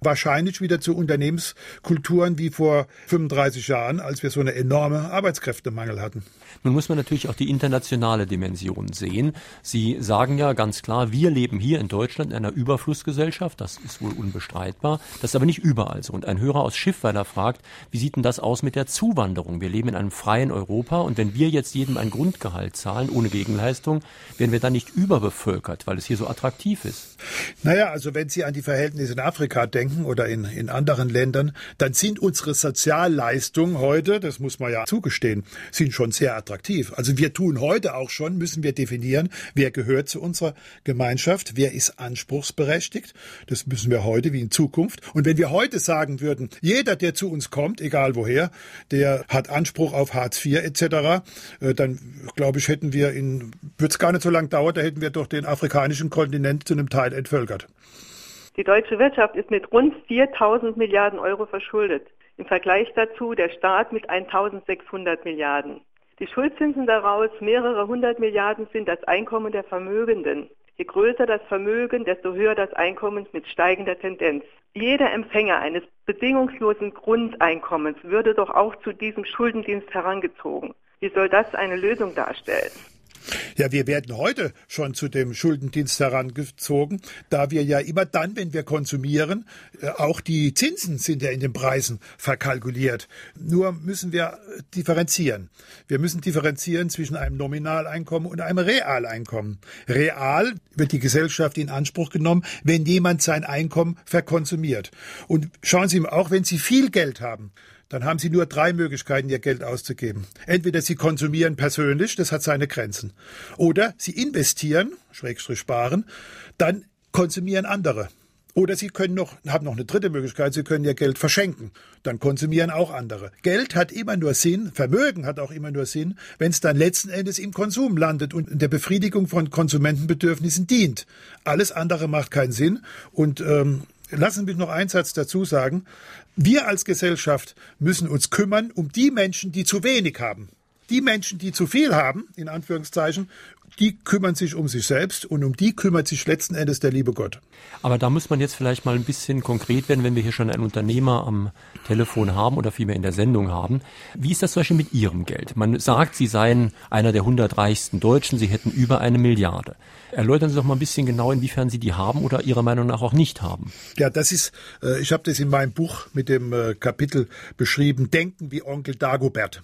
Wahrscheinlich wieder zu Unternehmenskulturen wie vor 35 Jahren, als wir so eine enorme Arbeitskräftemangel hatten. Nun muss man natürlich auch die internationale Dimension sehen. Sie sagen ja ganz klar, wir leben hier in Deutschland in einer Überflussgesellschaft. Das ist wohl unbestreitbar. Das ist aber nicht überall so. Und ein Hörer aus Schiffweiler fragt, wie sieht denn das aus mit der Zuwanderung? Wir leben in einem freien Europa und wenn wir jetzt jedem ein Grundgehalt zahlen, ohne Gegenleistung, werden wir dann nicht überbevölkert, weil es hier so attraktiv ist. Naja, also wenn Sie an die Verhältnisse in Afrika denken oder in, in anderen Ländern, dann sind unsere Sozialleistungen heute, das muss man ja zugestehen, sind schon sehr attraktiv. Also wir tun heute auch schon, müssen wir definieren, wer gehört zu unserer Gemeinschaft, wer ist anspruchsberechtigt. Das müssen wir heute wie in Zukunft. Und wenn wir heute sagen würden, jeder, der zu uns kommt, egal woher, der hat Anspruch auf Hartz IV etc., äh, dann glaube ich, hätten wir in, wird es gar nicht so lange dauern, da hätten wir doch den afrikanischen Kontinent zu einem Teil entvölkert. Die deutsche Wirtschaft ist mit rund 4000 Milliarden Euro verschuldet. Im Vergleich dazu der Staat mit 1600 Milliarden. Die Schuldzinsen daraus mehrere hundert Milliarden sind das Einkommen der Vermögenden. Je größer das Vermögen, desto höher das Einkommen mit steigender Tendenz. Jeder Empfänger eines bedingungslosen Grundeinkommens würde doch auch zu diesem Schuldendienst herangezogen. Wie soll das eine Lösung darstellen? Ja, wir werden heute schon zu dem Schuldendienst herangezogen, da wir ja immer dann, wenn wir konsumieren, äh, auch die Zinsen sind ja in den Preisen verkalkuliert. Nur müssen wir differenzieren. Wir müssen differenzieren zwischen einem Nominaleinkommen und einem Realeinkommen. Real wird die Gesellschaft in Anspruch genommen, wenn jemand sein Einkommen verkonsumiert. Und schauen Sie mal, auch wenn Sie viel Geld haben, dann haben Sie nur drei Möglichkeiten, Ihr Geld auszugeben. Entweder Sie konsumieren persönlich, das hat seine Grenzen. Oder Sie investieren, Schrägstrich sparen, dann konsumieren andere. Oder Sie können noch, haben noch eine dritte Möglichkeit, Sie können Ihr Geld verschenken. Dann konsumieren auch andere. Geld hat immer nur Sinn, Vermögen hat auch immer nur Sinn, wenn es dann letzten Endes im Konsum landet und der Befriedigung von Konsumentenbedürfnissen dient. Alles andere macht keinen Sinn. Und ähm, lassen Sie mich noch einen Satz dazu sagen. Wir als Gesellschaft müssen uns kümmern um die Menschen, die zu wenig haben. Die Menschen, die zu viel haben, in Anführungszeichen, die kümmern sich um sich selbst und um die kümmert sich letzten Endes der liebe Gott. Aber da muss man jetzt vielleicht mal ein bisschen konkret werden, wenn wir hier schon einen Unternehmer am Telefon haben oder vielmehr in der Sendung haben. Wie ist das zum Beispiel mit Ihrem Geld? Man sagt, Sie seien einer der 100 reichsten Deutschen, Sie hätten über eine Milliarde. Erläutern Sie doch mal ein bisschen genau, inwiefern Sie die haben oder Ihrer Meinung nach auch nicht haben. Ja, das ist, äh, ich habe das in meinem Buch mit dem äh, Kapitel beschrieben, Denken wie Onkel Dagobert.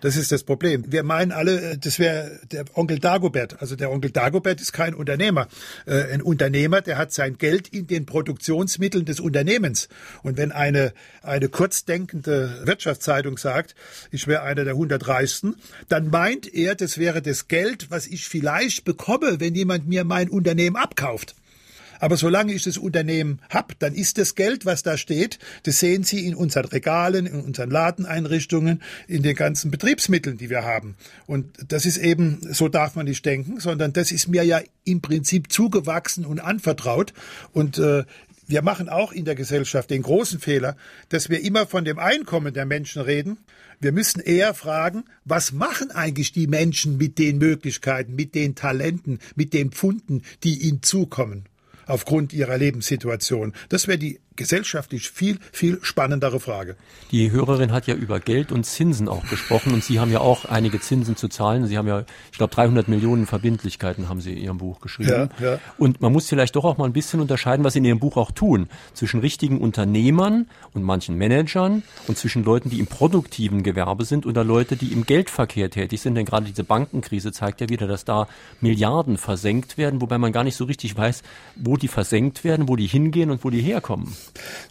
Das ist das Problem. Wir meinen alle, äh, das wäre der Onkel Dagobert. Also der Onkel Dagobert ist kein Unternehmer. Äh, ein Unternehmer, der hat sein Geld in den Produktionsmitteln des Unternehmens. Und wenn eine, eine kurzdenkende Wirtschaftszeitung sagt, ich wäre einer der 100 Reichsten, dann meint er, das wäre das Geld, was ich vielleicht bekomme, wenn jemand mir mein Unternehmen abkauft. Aber solange ich das Unternehmen hab, dann ist das Geld, was da steht, das sehen Sie in unseren Regalen, in unseren Ladeneinrichtungen, in den ganzen Betriebsmitteln, die wir haben. Und das ist eben, so darf man nicht denken, sondern das ist mir ja im Prinzip zugewachsen und anvertraut. Und äh, wir machen auch in der Gesellschaft den großen Fehler, dass wir immer von dem Einkommen der Menschen reden. Wir müssen eher fragen, was machen eigentlich die Menschen mit den Möglichkeiten, mit den Talenten, mit den Pfunden, die ihnen zukommen aufgrund ihrer Lebenssituation. Das wäre die gesellschaftlich viel, viel spannendere Frage. Die Hörerin hat ja über Geld und Zinsen auch gesprochen und Sie haben ja auch einige Zinsen zu zahlen. Sie haben ja, ich glaube, 300 Millionen Verbindlichkeiten haben Sie in Ihrem Buch geschrieben. Ja, ja. Und man muss vielleicht doch auch mal ein bisschen unterscheiden, was Sie in Ihrem Buch auch tun, zwischen richtigen Unternehmern und manchen Managern und zwischen Leuten, die im produktiven Gewerbe sind oder Leute, die im Geldverkehr tätig sind. Denn gerade diese Bankenkrise zeigt ja wieder, dass da Milliarden versenkt werden, wobei man gar nicht so richtig weiß, wo die versenkt werden, wo die hingehen und wo die herkommen.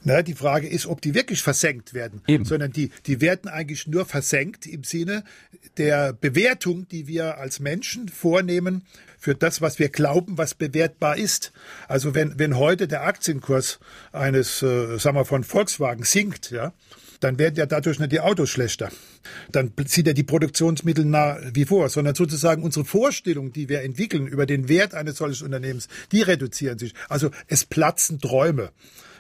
Na, die Frage ist, ob die wirklich versenkt werden, Eben. sondern die, die werden eigentlich nur versenkt im Sinne der Bewertung, die wir als Menschen vornehmen für das, was wir glauben, was bewertbar ist. Also wenn, wenn heute der Aktienkurs eines, äh, sagen wir, von Volkswagen sinkt, ja, dann werden ja dadurch nicht die Autos schlechter. Dann sind ja die Produktionsmittel nah wie vor, sondern sozusagen unsere Vorstellung, die wir entwickeln über den Wert eines solchen Unternehmens, die reduzieren sich. Also es platzen Träume.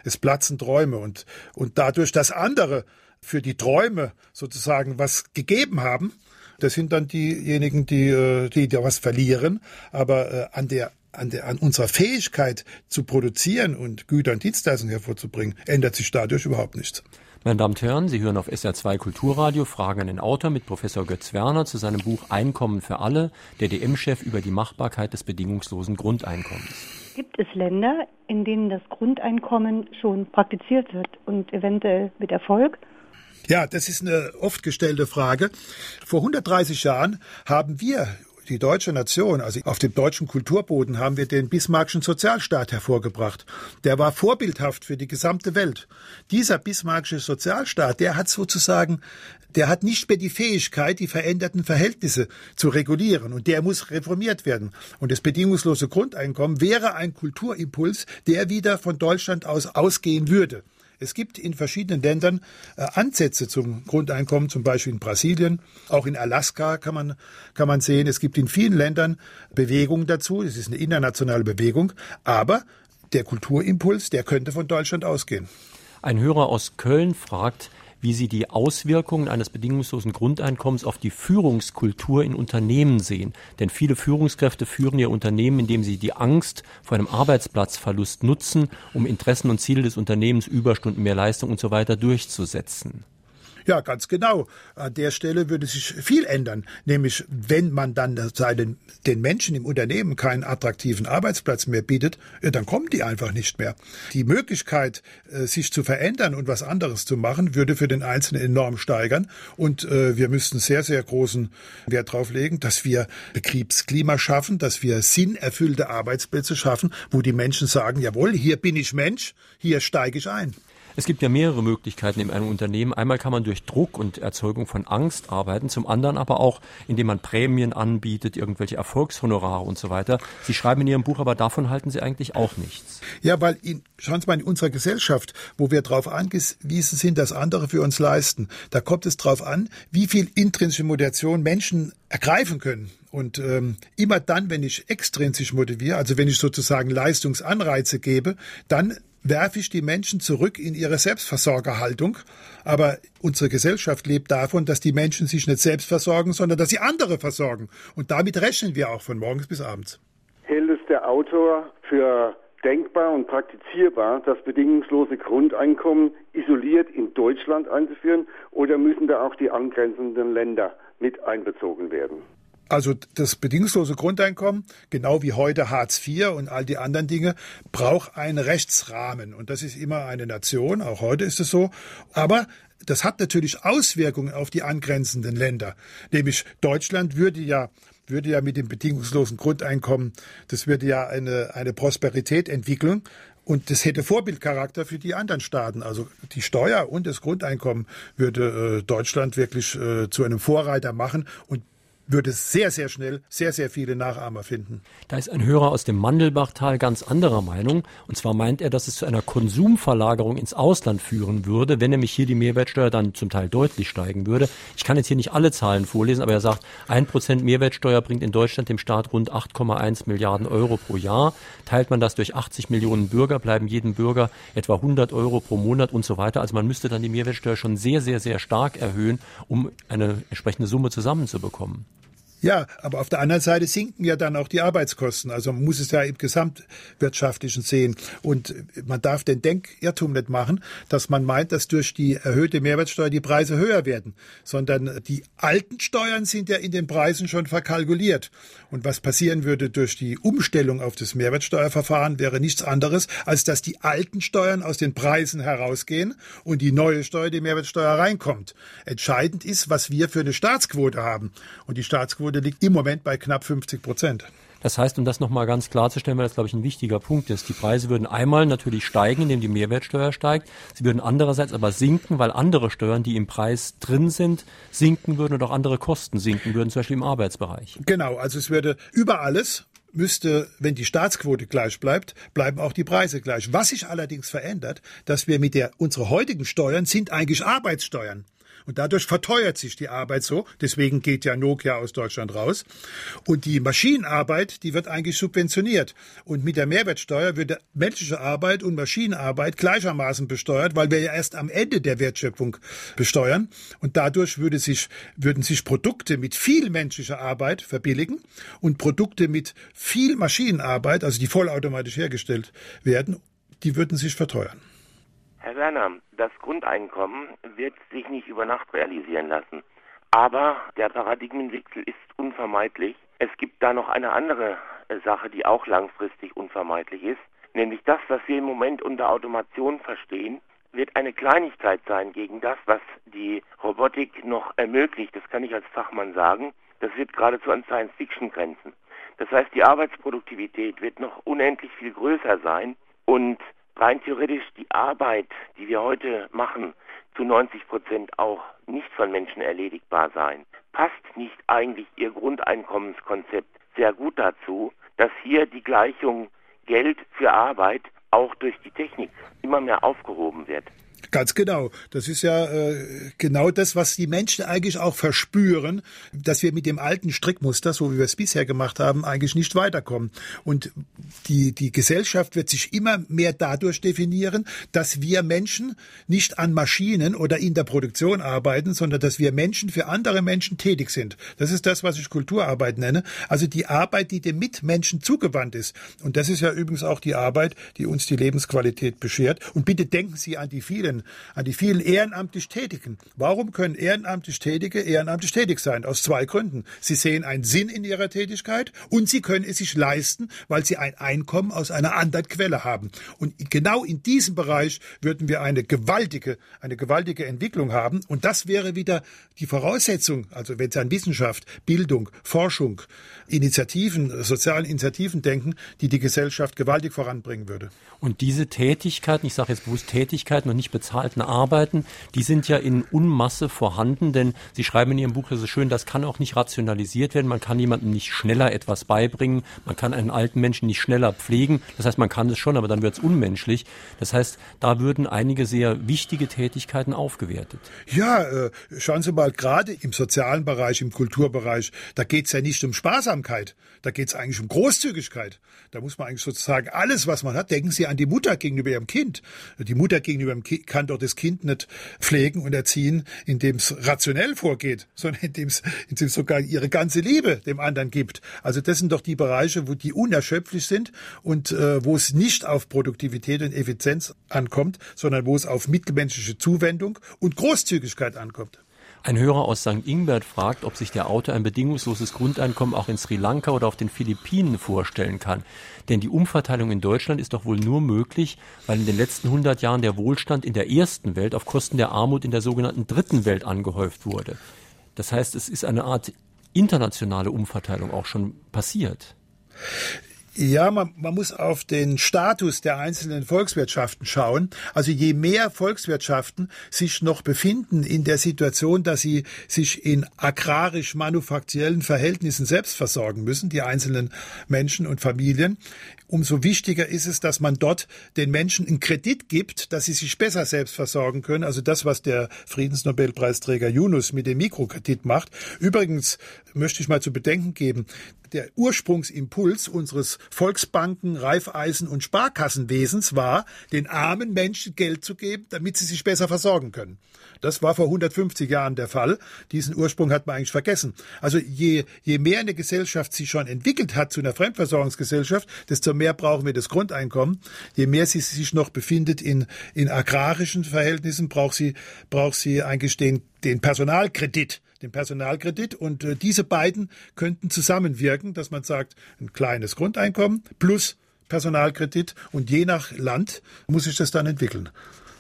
Es platzen Träume und, und dadurch, dass andere für die Träume sozusagen was gegeben haben, das sind dann diejenigen, die, äh, die da was verlieren. Aber äh, an der an, der, an unserer Fähigkeit zu produzieren und Güter und Dienstleistungen hervorzubringen, ändert sich dadurch überhaupt nichts. Meine Damen und Herren, Sie hören auf SR2 Kulturradio Fragen an den Autor mit Professor Götz Werner zu seinem Buch Einkommen für alle, der DM-Chef über die Machbarkeit des bedingungslosen Grundeinkommens. Gibt es Länder, in denen das Grundeinkommen schon praktiziert wird und eventuell mit Erfolg? Ja, das ist eine oft gestellte Frage. Vor 130 Jahren haben wir die deutsche Nation, also auf dem deutschen Kulturboden haben wir den Bismarckschen Sozialstaat hervorgebracht. Der war vorbildhaft für die gesamte Welt. Dieser Bismarckische Sozialstaat, der hat sozusagen der hat nicht mehr die Fähigkeit, die veränderten Verhältnisse zu regulieren. Und der muss reformiert werden. Und das bedingungslose Grundeinkommen wäre ein Kulturimpuls, der wieder von Deutschland aus ausgehen würde. Es gibt in verschiedenen Ländern äh, Ansätze zum Grundeinkommen, zum Beispiel in Brasilien, auch in Alaska kann man, kann man sehen. Es gibt in vielen Ländern Bewegungen dazu. Es ist eine internationale Bewegung. Aber der Kulturimpuls, der könnte von Deutschland ausgehen. Ein Hörer aus Köln fragt, wie Sie die Auswirkungen eines bedingungslosen Grundeinkommens auf die Führungskultur in Unternehmen sehen. Denn viele Führungskräfte führen ihr Unternehmen, indem sie die Angst vor einem Arbeitsplatzverlust nutzen, um Interessen und Ziele des Unternehmens, Überstunden, mehr Leistung und so weiter durchzusetzen. Ja, ganz genau. An der Stelle würde sich viel ändern. Nämlich, wenn man dann seinen, den Menschen im Unternehmen keinen attraktiven Arbeitsplatz mehr bietet, dann kommen die einfach nicht mehr. Die Möglichkeit, äh, sich zu verändern und was anderes zu machen, würde für den Einzelnen enorm steigern. Und äh, wir müssten sehr, sehr großen Wert darauf legen, dass wir Betriebsklima schaffen, dass wir sinnerfüllte Arbeitsplätze schaffen, wo die Menschen sagen, jawohl, hier bin ich Mensch, hier steige ich ein. Es gibt ja mehrere Möglichkeiten in einem Unternehmen. Einmal kann man durch Druck und Erzeugung von Angst arbeiten, zum anderen aber auch, indem man Prämien anbietet, irgendwelche Erfolgshonorare und so weiter. Sie schreiben in Ihrem Buch, aber davon halten Sie eigentlich auch nichts. Ja, weil in, schauen Sie mal, in unserer Gesellschaft, wo wir darauf angewiesen sind, dass andere für uns leisten, da kommt es darauf an, wie viel intrinsische Motivation Menschen ergreifen können. Und ähm, immer dann, wenn ich extrinsisch motiviere, also wenn ich sozusagen Leistungsanreize gebe, dann werfe ich die Menschen zurück in ihre Selbstversorgerhaltung. Aber unsere Gesellschaft lebt davon, dass die Menschen sich nicht selbst versorgen, sondern dass sie andere versorgen. Und damit rechnen wir auch von morgens bis abends. Hält es der Autor für denkbar und praktizierbar, das bedingungslose Grundeinkommen isoliert in Deutschland einzuführen oder müssen da auch die angrenzenden Länder mit einbezogen werden? Also das bedingungslose Grundeinkommen, genau wie heute Hartz IV und all die anderen Dinge, braucht einen Rechtsrahmen. Und das ist immer eine Nation, auch heute ist es so. Aber das hat natürlich Auswirkungen auf die angrenzenden Länder. Nämlich Deutschland würde ja würde ja mit dem bedingungslosen Grundeinkommen, das würde ja eine, eine Prosperität entwickeln. Und das hätte Vorbildcharakter für die anderen Staaten. Also die Steuer und das Grundeinkommen würde äh, Deutschland wirklich äh, zu einem Vorreiter machen. Und würde sehr, sehr schnell sehr, sehr viele Nachahmer finden. Da ist ein Hörer aus dem Mandelbachtal ganz anderer Meinung. Und zwar meint er, dass es zu einer Konsumverlagerung ins Ausland führen würde, wenn nämlich hier die Mehrwertsteuer dann zum Teil deutlich steigen würde. Ich kann jetzt hier nicht alle Zahlen vorlesen, aber er sagt, ein Prozent Mehrwertsteuer bringt in Deutschland dem Staat rund 8,1 Milliarden Euro pro Jahr. Teilt man das durch 80 Millionen Bürger, bleiben jedem Bürger etwa 100 Euro pro Monat und so weiter. Also man müsste dann die Mehrwertsteuer schon sehr, sehr, sehr stark erhöhen, um eine entsprechende Summe zusammenzubekommen. Ja, aber auf der anderen Seite sinken ja dann auch die Arbeitskosten. Also man muss es ja im gesamtwirtschaftlichen sehen. Und man darf den Denkirrtum nicht machen, dass man meint, dass durch die erhöhte Mehrwertsteuer die Preise höher werden, sondern die alten Steuern sind ja in den Preisen schon verkalkuliert. Und was passieren würde durch die Umstellung auf das Mehrwertsteuerverfahren wäre nichts anderes, als dass die alten Steuern aus den Preisen herausgehen und die neue Steuer, die Mehrwertsteuer reinkommt. Entscheidend ist, was wir für eine Staatsquote haben. Und die Staatsquote Einkommensquote liegt im Moment bei knapp 50 Prozent. Das heißt, um das nochmal ganz klarzustellen, weil das, glaube ich, ein wichtiger Punkt ist, die Preise würden einmal natürlich steigen, indem die Mehrwertsteuer steigt. Sie würden andererseits aber sinken, weil andere Steuern, die im Preis drin sind, sinken würden und auch andere Kosten sinken würden, zum Beispiel im Arbeitsbereich. Genau, also es würde über alles müsste, wenn die Staatsquote gleich bleibt, bleiben auch die Preise gleich. Was sich allerdings verändert, dass wir mit der, unsere heutigen Steuern sind eigentlich Arbeitssteuern. Und dadurch verteuert sich die Arbeit so. Deswegen geht ja Nokia aus Deutschland raus. Und die Maschinenarbeit, die wird eigentlich subventioniert. Und mit der Mehrwertsteuer wird menschliche Arbeit und Maschinenarbeit gleichermaßen besteuert, weil wir ja erst am Ende der Wertschöpfung besteuern. Und dadurch würde sich, würden sich Produkte mit viel menschlicher Arbeit verbilligen und Produkte mit viel Maschinenarbeit, also die vollautomatisch hergestellt werden, die würden sich verteuern. Herr Werner, das Grundeinkommen wird sich nicht über Nacht realisieren lassen. Aber der Paradigmenwechsel ist unvermeidlich. Es gibt da noch eine andere äh, Sache, die auch langfristig unvermeidlich ist, nämlich das, was wir im Moment unter Automation verstehen, wird eine Kleinigkeit sein gegen das, was die Robotik noch ermöglicht. Das kann ich als Fachmann sagen. Das wird geradezu an Science-Fiction grenzen. Das heißt, die Arbeitsproduktivität wird noch unendlich viel größer sein und rein theoretisch die Arbeit, die wir heute machen, zu 90 Prozent auch nicht von Menschen erledigbar sein. Passt nicht eigentlich Ihr Grundeinkommenskonzept sehr gut dazu, dass hier die Gleichung Geld für Arbeit auch durch die Technik immer mehr aufgehoben wird? Ganz genau. Das ist ja äh, genau das, was die Menschen eigentlich auch verspüren, dass wir mit dem alten Strickmuster, so wie wir es bisher gemacht haben, eigentlich nicht weiterkommen. Und die, die Gesellschaft wird sich immer mehr dadurch definieren, dass wir Menschen nicht an Maschinen oder in der Produktion arbeiten, sondern dass wir Menschen für andere Menschen tätig sind. Das ist das, was ich Kulturarbeit nenne. Also die Arbeit, die dem Mitmenschen zugewandt ist. Und das ist ja übrigens auch die Arbeit, die uns die Lebensqualität beschert. Und bitte denken Sie an die vielen an die vielen ehrenamtlich Tätigen. Warum können ehrenamtlich Tätige ehrenamtlich tätig sein? Aus zwei Gründen. Sie sehen einen Sinn in ihrer Tätigkeit und sie können es sich leisten, weil sie ein Einkommen aus einer anderen Quelle haben. Und genau in diesem Bereich würden wir eine gewaltige, eine gewaltige Entwicklung haben. Und das wäre wieder die Voraussetzung, also wenn Sie an Wissenschaft, Bildung, Forschung, Initiativen, sozialen Initiativen denken, die die Gesellschaft gewaltig voranbringen würde. Und diese Tätigkeiten, ich sage jetzt bewusst Tätigkeiten und nicht bezahlten Arbeiten, die sind ja in Unmasse vorhanden, denn Sie schreiben in Ihrem Buch, das ist schön, das kann auch nicht rationalisiert werden. Man kann jemandem nicht schneller etwas beibringen, man kann einen alten Menschen nicht schneller pflegen. Das heißt, man kann es schon, aber dann wird es unmenschlich. Das heißt, da würden einige sehr wichtige Tätigkeiten aufgewertet. Ja, äh, schauen Sie mal, gerade im sozialen Bereich, im Kulturbereich, da geht es ja nicht um Sparsamkeit, da geht es eigentlich um Großzügigkeit. Da muss man eigentlich sozusagen alles, was man hat, denken Sie an die Mutter gegenüber ihrem Kind. Die Mutter gegenüber ihrem Kind kann doch das Kind nicht pflegen und erziehen, indem es rationell vorgeht, sondern indem es sogar ihre ganze Liebe dem anderen gibt. Also das sind doch die Bereiche, wo die unerschöpflich sind und äh, wo es nicht auf Produktivität und Effizienz ankommt, sondern wo es auf mitmenschliche Zuwendung und Großzügigkeit ankommt. Ein Hörer aus St. Ingbert fragt, ob sich der Autor ein bedingungsloses Grundeinkommen auch in Sri Lanka oder auf den Philippinen vorstellen kann. Denn die Umverteilung in Deutschland ist doch wohl nur möglich, weil in den letzten 100 Jahren der Wohlstand in der ersten Welt auf Kosten der Armut in der sogenannten dritten Welt angehäuft wurde. Das heißt, es ist eine Art internationale Umverteilung auch schon passiert. Ja, man, man muss auf den Status der einzelnen Volkswirtschaften schauen. Also je mehr Volkswirtschaften sich noch befinden in der Situation, dass sie sich in agrarisch-manufakturellen Verhältnissen selbst versorgen müssen, die einzelnen Menschen und Familien, umso wichtiger ist es, dass man dort den Menschen einen Kredit gibt, dass sie sich besser selbst versorgen können. Also das, was der Friedensnobelpreisträger Yunus mit dem Mikrokredit macht. Übrigens möchte ich mal zu bedenken geben, der Ursprungsimpuls unseres Volksbanken, Reifeisen und Sparkassenwesens war, den armen Menschen Geld zu geben, damit sie sich besser versorgen können. Das war vor 150 Jahren der Fall. Diesen Ursprung hat man eigentlich vergessen. Also je, je mehr eine Gesellschaft sich schon entwickelt hat zu einer Fremdversorgungsgesellschaft, desto mehr brauchen wir das Grundeinkommen. Je mehr sie sich noch befindet in, in agrarischen Verhältnissen, braucht sie, braucht sie eigentlich den, den Personalkredit den Personalkredit. Und äh, diese beiden könnten zusammenwirken, dass man sagt, ein kleines Grundeinkommen plus Personalkredit und je nach Land muss sich das dann entwickeln.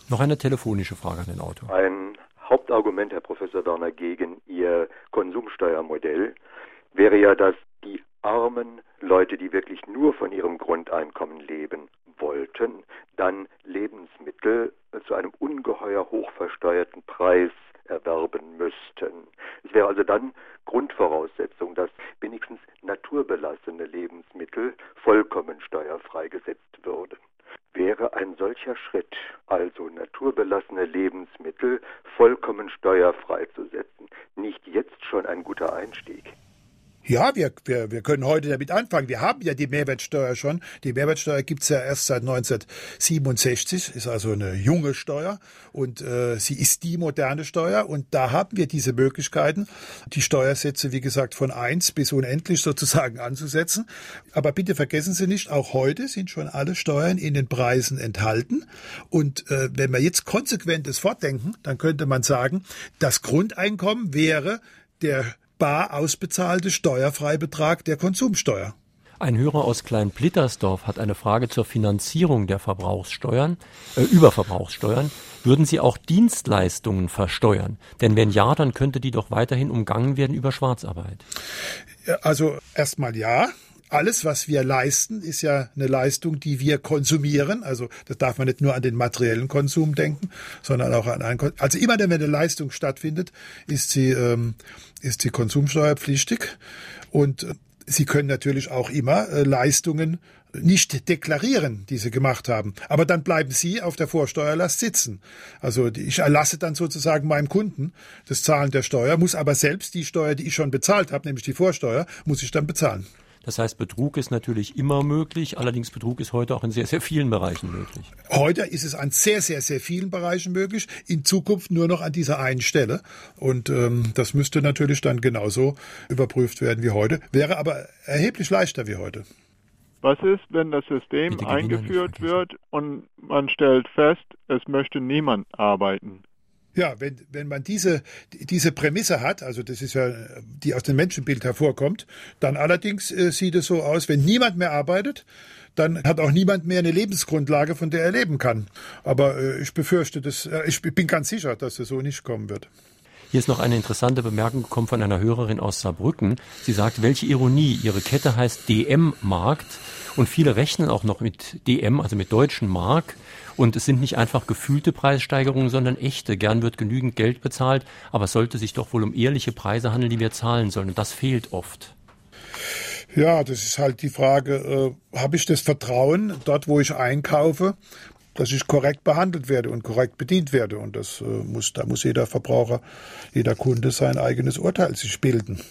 Noch eine telefonische Frage an den Autor. Ein Hauptargument, Herr Professor Dorner, gegen Ihr Konsumsteuermodell wäre ja, dass die armen Leute, die wirklich nur von ihrem Grundeinkommen leben wollten, dann Lebensmittel zu einem ungeheuer hoch versteuerten Preis erwerben müssten. Es wäre also dann Grundvoraussetzung, dass wenigstens naturbelassene Lebensmittel vollkommen steuerfrei gesetzt würden. Wäre ein solcher Schritt, also naturbelassene Lebensmittel vollkommen steuerfrei zu setzen, nicht jetzt schon ein guter Einstieg? Ja, wir, wir, wir können heute damit anfangen. Wir haben ja die Mehrwertsteuer schon. Die Mehrwertsteuer gibt's ja erst seit 1967, ist also eine junge Steuer und äh, sie ist die moderne Steuer und da haben wir diese Möglichkeiten, die Steuersätze, wie gesagt, von eins bis unendlich sozusagen anzusetzen. Aber bitte vergessen Sie nicht, auch heute sind schon alle Steuern in den Preisen enthalten. Und äh, wenn wir jetzt konsequentes fortdenken, dann könnte man sagen, das Grundeinkommen wäre der bar ausbezahlte Steuerfreibetrag der Konsumsteuer. Ein Hörer aus Klein-Plittersdorf hat eine Frage zur Finanzierung der Verbrauchssteuern, äh, Überverbrauchssteuern. Würden Sie auch Dienstleistungen versteuern? Denn wenn ja, dann könnte die doch weiterhin umgangen werden über Schwarzarbeit. Also erstmal ja alles, was wir leisten, ist ja eine Leistung, die wir konsumieren. Also das darf man nicht nur an den materiellen Konsum denken, sondern auch an einen. Also immer, wenn eine Leistung stattfindet, ist sie ähm, ist sie konsumsteuerpflichtig und äh, Sie können natürlich auch immer äh, Leistungen nicht deklarieren, die sie gemacht haben. Aber dann bleiben sie auf der Vorsteuerlast sitzen. Also ich erlasse dann sozusagen meinem Kunden das Zahlen der Steuer, muss aber selbst die Steuer, die ich schon bezahlt habe, nämlich die Vorsteuer, muss ich dann bezahlen. Das heißt, Betrug ist natürlich immer möglich, allerdings Betrug ist heute auch in sehr, sehr vielen Bereichen möglich. Heute ist es an sehr, sehr, sehr vielen Bereichen möglich, in Zukunft nur noch an dieser einen Stelle. Und ähm, das müsste natürlich dann genauso überprüft werden wie heute, wäre aber erheblich leichter wie heute. Was ist, wenn das System eingeführt wird und man stellt fest, es möchte niemand arbeiten? Ja, wenn, wenn man diese, diese Prämisse hat, also das ist ja, die aus dem Menschenbild hervorkommt, dann allerdings äh, sieht es so aus, wenn niemand mehr arbeitet, dann hat auch niemand mehr eine Lebensgrundlage, von der er leben kann. Aber äh, ich befürchte, dass, äh, ich bin ganz sicher, dass es so nicht kommen wird. Hier ist noch eine interessante Bemerkung gekommen von einer Hörerin aus Saarbrücken. Sie sagt, welche Ironie, ihre Kette heißt DM-Markt und viele rechnen auch noch mit DM, also mit deutschen Mark. Und es sind nicht einfach gefühlte Preissteigerungen, sondern echte. Gern wird genügend Geld bezahlt, aber es sollte sich doch wohl um ehrliche Preise handeln, die wir zahlen sollen. Und das fehlt oft. Ja, das ist halt die Frage, äh, habe ich das Vertrauen dort, wo ich einkaufe, dass ich korrekt behandelt werde und korrekt bedient werde. Und das äh, muss, da muss jeder Verbraucher, jeder Kunde sein eigenes Urteil sich bilden.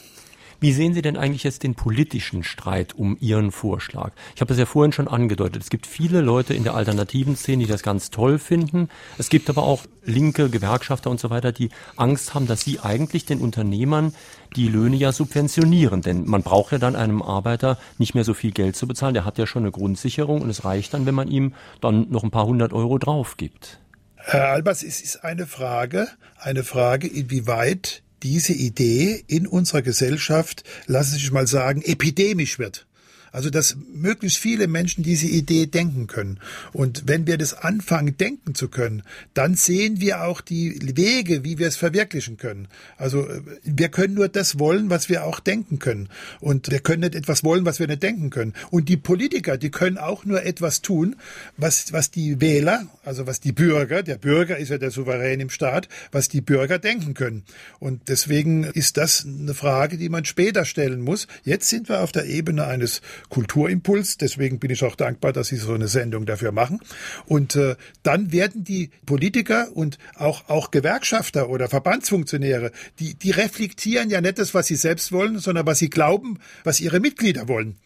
Wie sehen Sie denn eigentlich jetzt den politischen Streit um Ihren Vorschlag? Ich habe das ja vorhin schon angedeutet. Es gibt viele Leute in der alternativen Szene, die das ganz toll finden. Es gibt aber auch linke Gewerkschafter und so weiter, die Angst haben, dass sie eigentlich den Unternehmern die Löhne ja subventionieren. Denn man braucht ja dann einem Arbeiter nicht mehr so viel Geld zu bezahlen. Der hat ja schon eine Grundsicherung und es reicht dann, wenn man ihm dann noch ein paar hundert Euro drauf gibt. Herr Albers, es ist eine Frage, eine Frage, inwieweit diese Idee in unserer Gesellschaft, lassen Sie sich mal sagen, epidemisch wird. Also, dass möglichst viele Menschen diese Idee denken können. Und wenn wir das anfangen, denken zu können, dann sehen wir auch die Wege, wie wir es verwirklichen können. Also, wir können nur das wollen, was wir auch denken können. Und wir können nicht etwas wollen, was wir nicht denken können. Und die Politiker, die können auch nur etwas tun, was, was die Wähler, also was die Bürger, der Bürger ist ja der Souverän im Staat, was die Bürger denken können. Und deswegen ist das eine Frage, die man später stellen muss. Jetzt sind wir auf der Ebene eines Kulturimpuls. Deswegen bin ich auch dankbar, dass Sie so eine Sendung dafür machen. Und äh, dann werden die Politiker und auch, auch Gewerkschafter oder Verbandsfunktionäre, die, die reflektieren ja nicht das, was sie selbst wollen, sondern was sie glauben, was ihre Mitglieder wollen.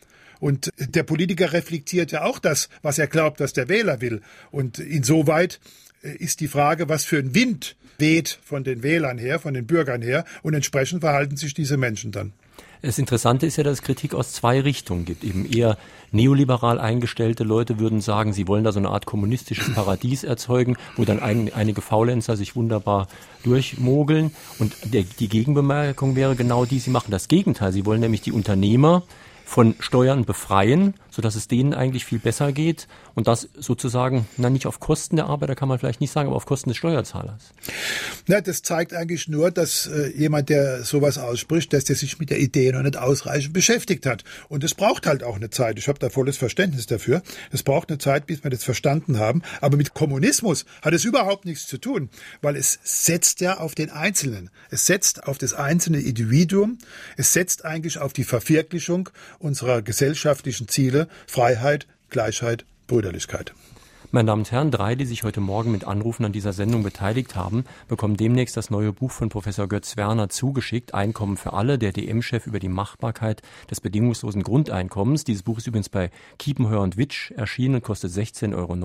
Und der Politiker reflektiert ja auch das, was er glaubt, dass der Wähler will. Und insoweit äh, ist die Frage, was für ein Wind weht von den Wählern her, von den Bürgern her. Und entsprechend verhalten sich diese Menschen dann. Das Interessante ist ja, dass es Kritik aus zwei Richtungen gibt. Eben eher neoliberal eingestellte Leute würden sagen, sie wollen da so eine Art kommunistisches Paradies erzeugen, wo dann ein, einige Faulenzer sich wunderbar durchmogeln. Und der, die Gegenbemerkung wäre genau die, sie machen das Gegenteil. Sie wollen nämlich die Unternehmer von Steuern befreien, sodass es denen eigentlich viel besser geht und das sozusagen, na nicht auf Kosten der Arbeiter kann man vielleicht nicht sagen, aber auf Kosten des Steuerzahlers. Na, das zeigt eigentlich nur, dass äh, jemand, der sowas ausspricht, dass der sich mit der Idee noch nicht ausreichend beschäftigt hat. Und es braucht halt auch eine Zeit. Ich habe da volles Verständnis dafür. Es braucht eine Zeit, bis wir das verstanden haben. Aber mit Kommunismus hat es überhaupt nichts zu tun, weil es setzt ja auf den Einzelnen. Es setzt auf das einzelne Individuum. Es setzt eigentlich auf die Verwirklichung unserer gesellschaftlichen Ziele Freiheit, Gleichheit, Brüderlichkeit. Meine Damen und Herren, drei, die sich heute Morgen mit Anrufen an dieser Sendung beteiligt haben, bekommen demnächst das neue Buch von Professor Götz Werner zugeschickt, Einkommen für alle, der DM-Chef über die Machbarkeit des bedingungslosen Grundeinkommens. Dieses Buch ist übrigens bei Kiepenheuer und Witsch erschienen und kostet 16,90 Euro.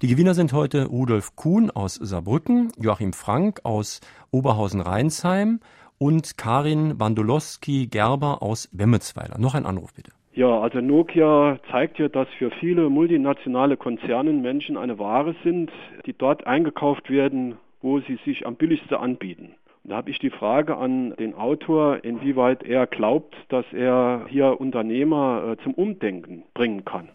Die Gewinner sind heute Rudolf Kuhn aus Saarbrücken, Joachim Frank aus Oberhausen-Rheinsheim und Karin Bandolowski-Gerber aus Wemmetsweiler. Noch ein Anruf bitte. Ja, also Nokia zeigt ja, dass für viele multinationale Konzerne Menschen eine Ware sind, die dort eingekauft werden, wo sie sich am billigsten anbieten. Da habe ich die Frage an den Autor, inwieweit er glaubt, dass er hier Unternehmer äh, zum Umdenken bringen kann.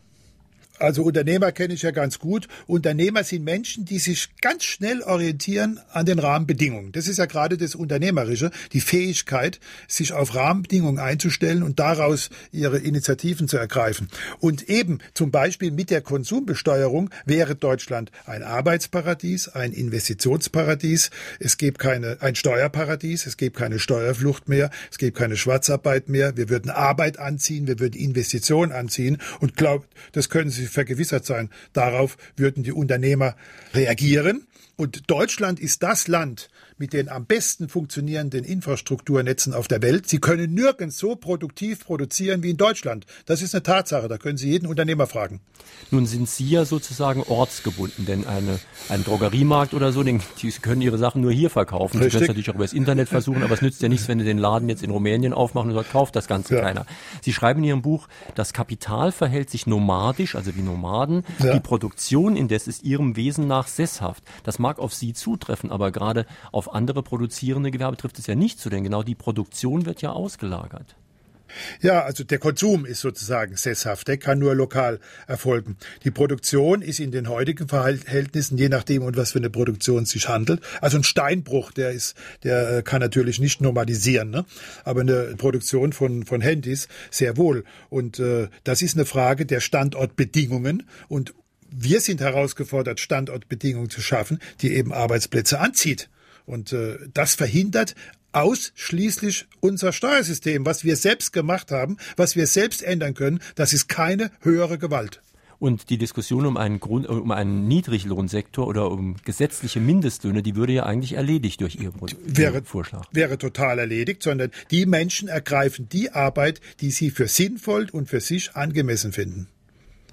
Also Unternehmer kenne ich ja ganz gut. Unternehmer sind Menschen, die sich ganz schnell orientieren an den Rahmenbedingungen. Das ist ja gerade das Unternehmerische, die Fähigkeit, sich auf Rahmenbedingungen einzustellen und daraus ihre Initiativen zu ergreifen. Und eben zum Beispiel mit der Konsumbesteuerung wäre Deutschland ein Arbeitsparadies, ein Investitionsparadies. Es gibt keine, ein Steuerparadies, es gibt keine Steuerflucht mehr, es gibt keine Schwarzarbeit mehr. Wir würden Arbeit anziehen, wir würden Investitionen anziehen und glaubt, das können Sie vergewissert sein, darauf würden die Unternehmer reagieren. Und Deutschland ist das Land mit den am besten funktionierenden Infrastrukturnetzen auf der Welt. Sie können nirgends so produktiv produzieren wie in Deutschland. Das ist eine Tatsache. Da können Sie jeden Unternehmer fragen. Nun sind Sie ja sozusagen ortsgebunden, denn eine, ein Drogeriemarkt oder so, den, die können ihre Sachen nur hier verkaufen. Richtig. Sie können es natürlich auch über das Internet versuchen, aber es nützt ja nichts, wenn Sie den Laden jetzt in Rumänien aufmachen und dort kauft das Ganze ja. keiner. Sie schreiben in Ihrem Buch, das Kapital verhält sich nomadisch, also wie Nomaden. Ja. Die Produktion indes ist ihrem Wesen nach sesshaft. Das mag auf Sie zutreffen, aber gerade auf andere produzierende Gewerbe trifft es ja nicht zu, denn genau die Produktion wird ja ausgelagert. Ja, also der Konsum ist sozusagen sesshaft, der kann nur lokal erfolgen. Die Produktion ist in den heutigen Verhältnissen, je nachdem, um was für eine Produktion sich handelt, also ein Steinbruch, der ist, der äh, kann natürlich nicht normalisieren, ne? aber eine Produktion von, von Handys sehr wohl. Und äh, das ist eine Frage der Standortbedingungen und wir sind herausgefordert, Standortbedingungen zu schaffen, die eben Arbeitsplätze anzieht. Und äh, das verhindert ausschließlich unser Steuersystem, was wir selbst gemacht haben, was wir selbst ändern können. Das ist keine höhere Gewalt. Und die Diskussion um einen, Grund, um einen Niedriglohnsektor oder um gesetzliche Mindestlöhne, die würde ja eigentlich erledigt durch Ihren wäre, Vorschlag. Wäre total erledigt, sondern die Menschen ergreifen die Arbeit, die sie für sinnvoll und für sich angemessen finden.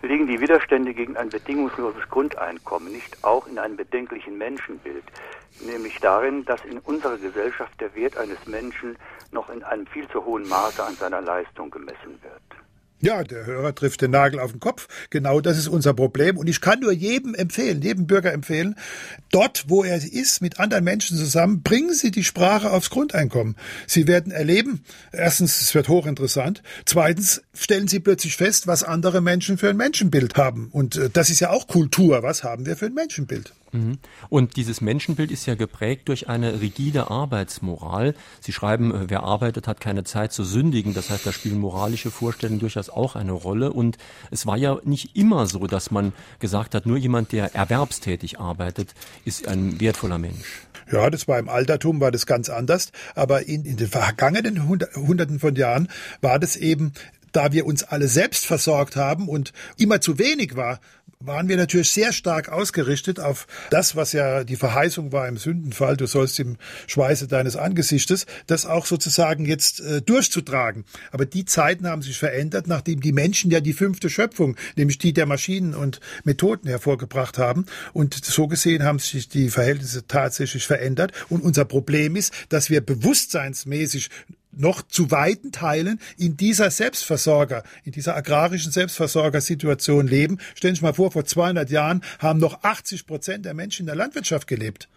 Liegen die Widerstände gegen ein bedingungsloses Grundeinkommen nicht auch in einem bedenklichen Menschenbild? Nämlich darin, dass in unserer Gesellschaft der Wert eines Menschen noch in einem viel zu hohen Maße an seiner Leistung gemessen wird. Ja, der Hörer trifft den Nagel auf den Kopf. Genau das ist unser Problem. Und ich kann nur jedem empfehlen, jedem Bürger empfehlen, dort, wo er ist, mit anderen Menschen zusammen, bringen Sie die Sprache aufs Grundeinkommen. Sie werden erleben, erstens, es wird hochinteressant. Zweitens, stellen Sie plötzlich fest, was andere Menschen für ein Menschenbild haben. Und äh, das ist ja auch Kultur. Was haben wir für ein Menschenbild? Mhm. Und dieses Menschenbild ist ja geprägt durch eine rigide Arbeitsmoral. Sie schreiben, äh, wer arbeitet, hat keine Zeit zu sündigen. Das heißt, da spielen moralische Vorstellungen durchaus auch eine Rolle. Und es war ja nicht immer so, dass man gesagt hat, nur jemand, der erwerbstätig arbeitet, ist ein wertvoller Mensch. Ja, das war im Altertum, war das ganz anders. Aber in, in den vergangenen Hunderten von Jahren war das eben da wir uns alle selbst versorgt haben und immer zu wenig war, waren wir natürlich sehr stark ausgerichtet auf das, was ja die Verheißung war im Sündenfall, du sollst im Schweiße deines Angesichtes, das auch sozusagen jetzt äh, durchzutragen. Aber die Zeiten haben sich verändert, nachdem die Menschen ja die fünfte Schöpfung, nämlich die der Maschinen und Methoden hervorgebracht haben. Und so gesehen haben sich die Verhältnisse tatsächlich verändert. Und unser Problem ist, dass wir bewusstseinsmäßig noch zu weiten Teilen in dieser Selbstversorger, in dieser agrarischen Selbstversorgersituation leben. Stellen Sie sich mal vor, vor 200 Jahren haben noch 80 Prozent der Menschen in der Landwirtschaft gelebt.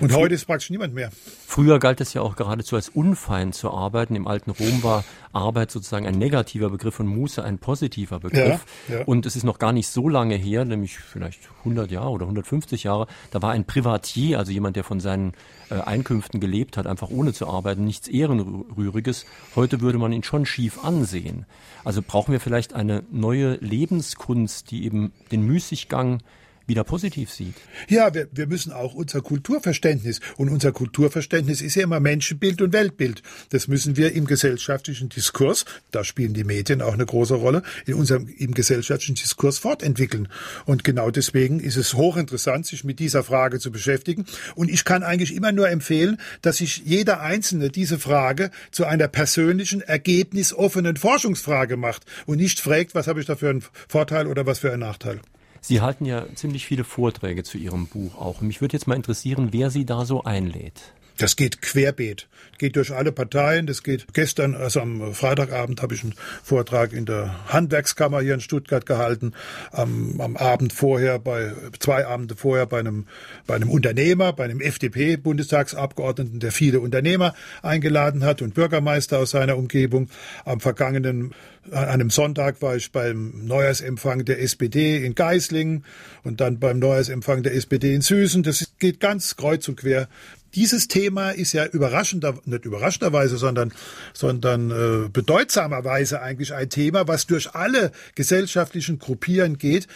Und heute ist praktisch niemand mehr. Früher galt es ja auch geradezu als unfein zu arbeiten. Im alten Rom war Arbeit sozusagen ein negativer Begriff und Muße ein positiver Begriff. Ja, ja. Und es ist noch gar nicht so lange her, nämlich vielleicht 100 Jahre oder 150 Jahre, da war ein Privatier, also jemand, der von seinen äh, Einkünften gelebt hat, einfach ohne zu arbeiten, nichts Ehrenrühriges. Heute würde man ihn schon schief ansehen. Also brauchen wir vielleicht eine neue Lebenskunst, die eben den Müßiggang wieder positiv sieht. Ja, wir, wir müssen auch unser Kulturverständnis, und unser Kulturverständnis ist ja immer Menschenbild und Weltbild. Das müssen wir im gesellschaftlichen Diskurs, da spielen die Medien auch eine große Rolle, in unserem, im gesellschaftlichen Diskurs fortentwickeln. Und genau deswegen ist es hochinteressant, sich mit dieser Frage zu beschäftigen. Und ich kann eigentlich immer nur empfehlen, dass sich jeder Einzelne diese Frage zu einer persönlichen, ergebnisoffenen Forschungsfrage macht und nicht fragt, was habe ich da für einen Vorteil oder was für einen Nachteil. Sie halten ja ziemlich viele Vorträge zu Ihrem Buch auch. Mich würde jetzt mal interessieren, wer Sie da so einlädt. Das geht querbeet. Geht durch alle Parteien. Das geht gestern, also am Freitagabend habe ich einen Vortrag in der Handwerkskammer hier in Stuttgart gehalten. Am, am Abend vorher bei, zwei Abende vorher bei einem, bei einem Unternehmer, bei einem FDP-Bundestagsabgeordneten, der viele Unternehmer eingeladen hat und Bürgermeister aus seiner Umgebung. Am vergangenen an einem Sonntag war ich beim Neujahrsempfang der SPD in Geislingen und dann beim Neujahrsempfang der SPD in Süßen. Das geht ganz kreuz und quer dieses Thema ist ja überraschender, nicht überraschenderweise, sondern, sondern äh, bedeutsamerweise eigentlich ein Thema, was durch alle gesellschaftlichen Gruppieren geht,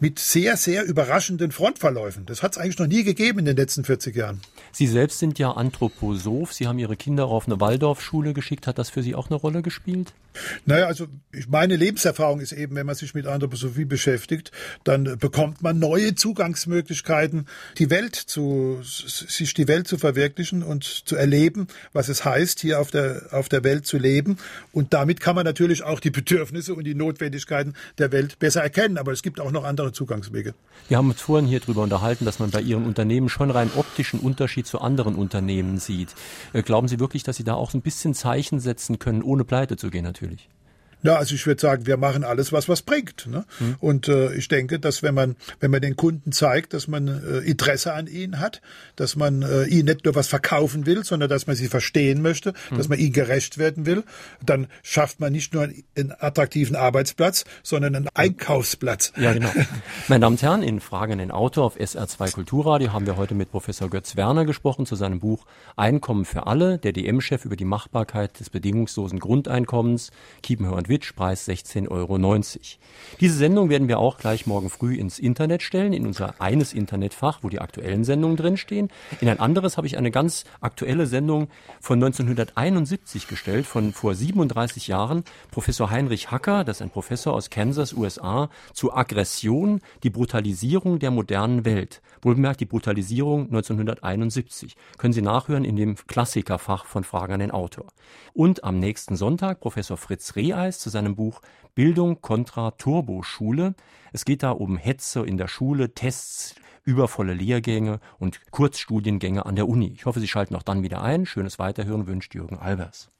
mit sehr, sehr überraschenden Frontverläufen. Das hat es eigentlich noch nie gegeben in den letzten 40 Jahren. Sie selbst sind ja Anthroposoph. Sie haben Ihre Kinder auf eine Waldorfschule geschickt. Hat das für Sie auch eine Rolle gespielt? Naja, also meine Lebenserfahrung ist eben, wenn man sich mit Anthroposophie beschäftigt, dann bekommt man neue Zugangsmöglichkeiten, die Welt zu, sich die Welt zu verwirklichen und zu erleben, was es heißt, hier auf der, auf der Welt zu leben. Und damit kann man natürlich auch die Bedürfnisse und die Notwendigkeiten der Welt besser erkennen. Aber es gibt auch noch andere Zugangswege. Wir haben uns vorhin hier darüber unterhalten, dass man bei Ihren Unternehmen schon rein optischen Unterschied zu anderen Unternehmen sieht. Äh, glauben Sie wirklich, dass Sie da auch ein bisschen Zeichen setzen können, ohne pleite zu gehen natürlich? Ja, also ich würde sagen, wir machen alles, was was bringt. Ne? Mhm. Und äh, ich denke, dass wenn man wenn man den Kunden zeigt, dass man äh, Interesse an ihnen hat, dass man äh, ihnen nicht nur was verkaufen will, sondern dass man sie verstehen möchte, mhm. dass man ihnen gerecht werden will, dann schafft man nicht nur einen attraktiven Arbeitsplatz, sondern einen Einkaufsplatz. Ja, genau. Meine Damen und Herren, in Fragen den Autor auf SR2 Kulturradio haben wir heute mit Professor Götz Werner gesprochen zu seinem Buch Einkommen für alle, der DM-Chef über die Machbarkeit des bedingungslosen Grundeinkommens. Kiepenhör und Twitch-Preis 16,90 Euro. Diese Sendung werden wir auch gleich morgen früh ins Internet stellen, in unser eines Internetfach, wo die aktuellen Sendungen drinstehen. In ein anderes habe ich eine ganz aktuelle Sendung von 1971 gestellt, von vor 37 Jahren. Professor Heinrich Hacker, das ist ein Professor aus Kansas, USA, zu Aggression, die Brutalisierung der modernen Welt. Wohlbemerkt die Brutalisierung 1971. Können Sie nachhören in dem Klassikerfach von Fragen an den Autor. Und am nächsten Sonntag Professor Fritz Zu seinem Buch Bildung kontra Turboschule. Es geht da um Hetze in der Schule, Tests, übervolle Lehrgänge und Kurzstudiengänge an der Uni. Ich hoffe, Sie schalten auch dann wieder ein. Schönes Weiterhören wünscht Jürgen Albers.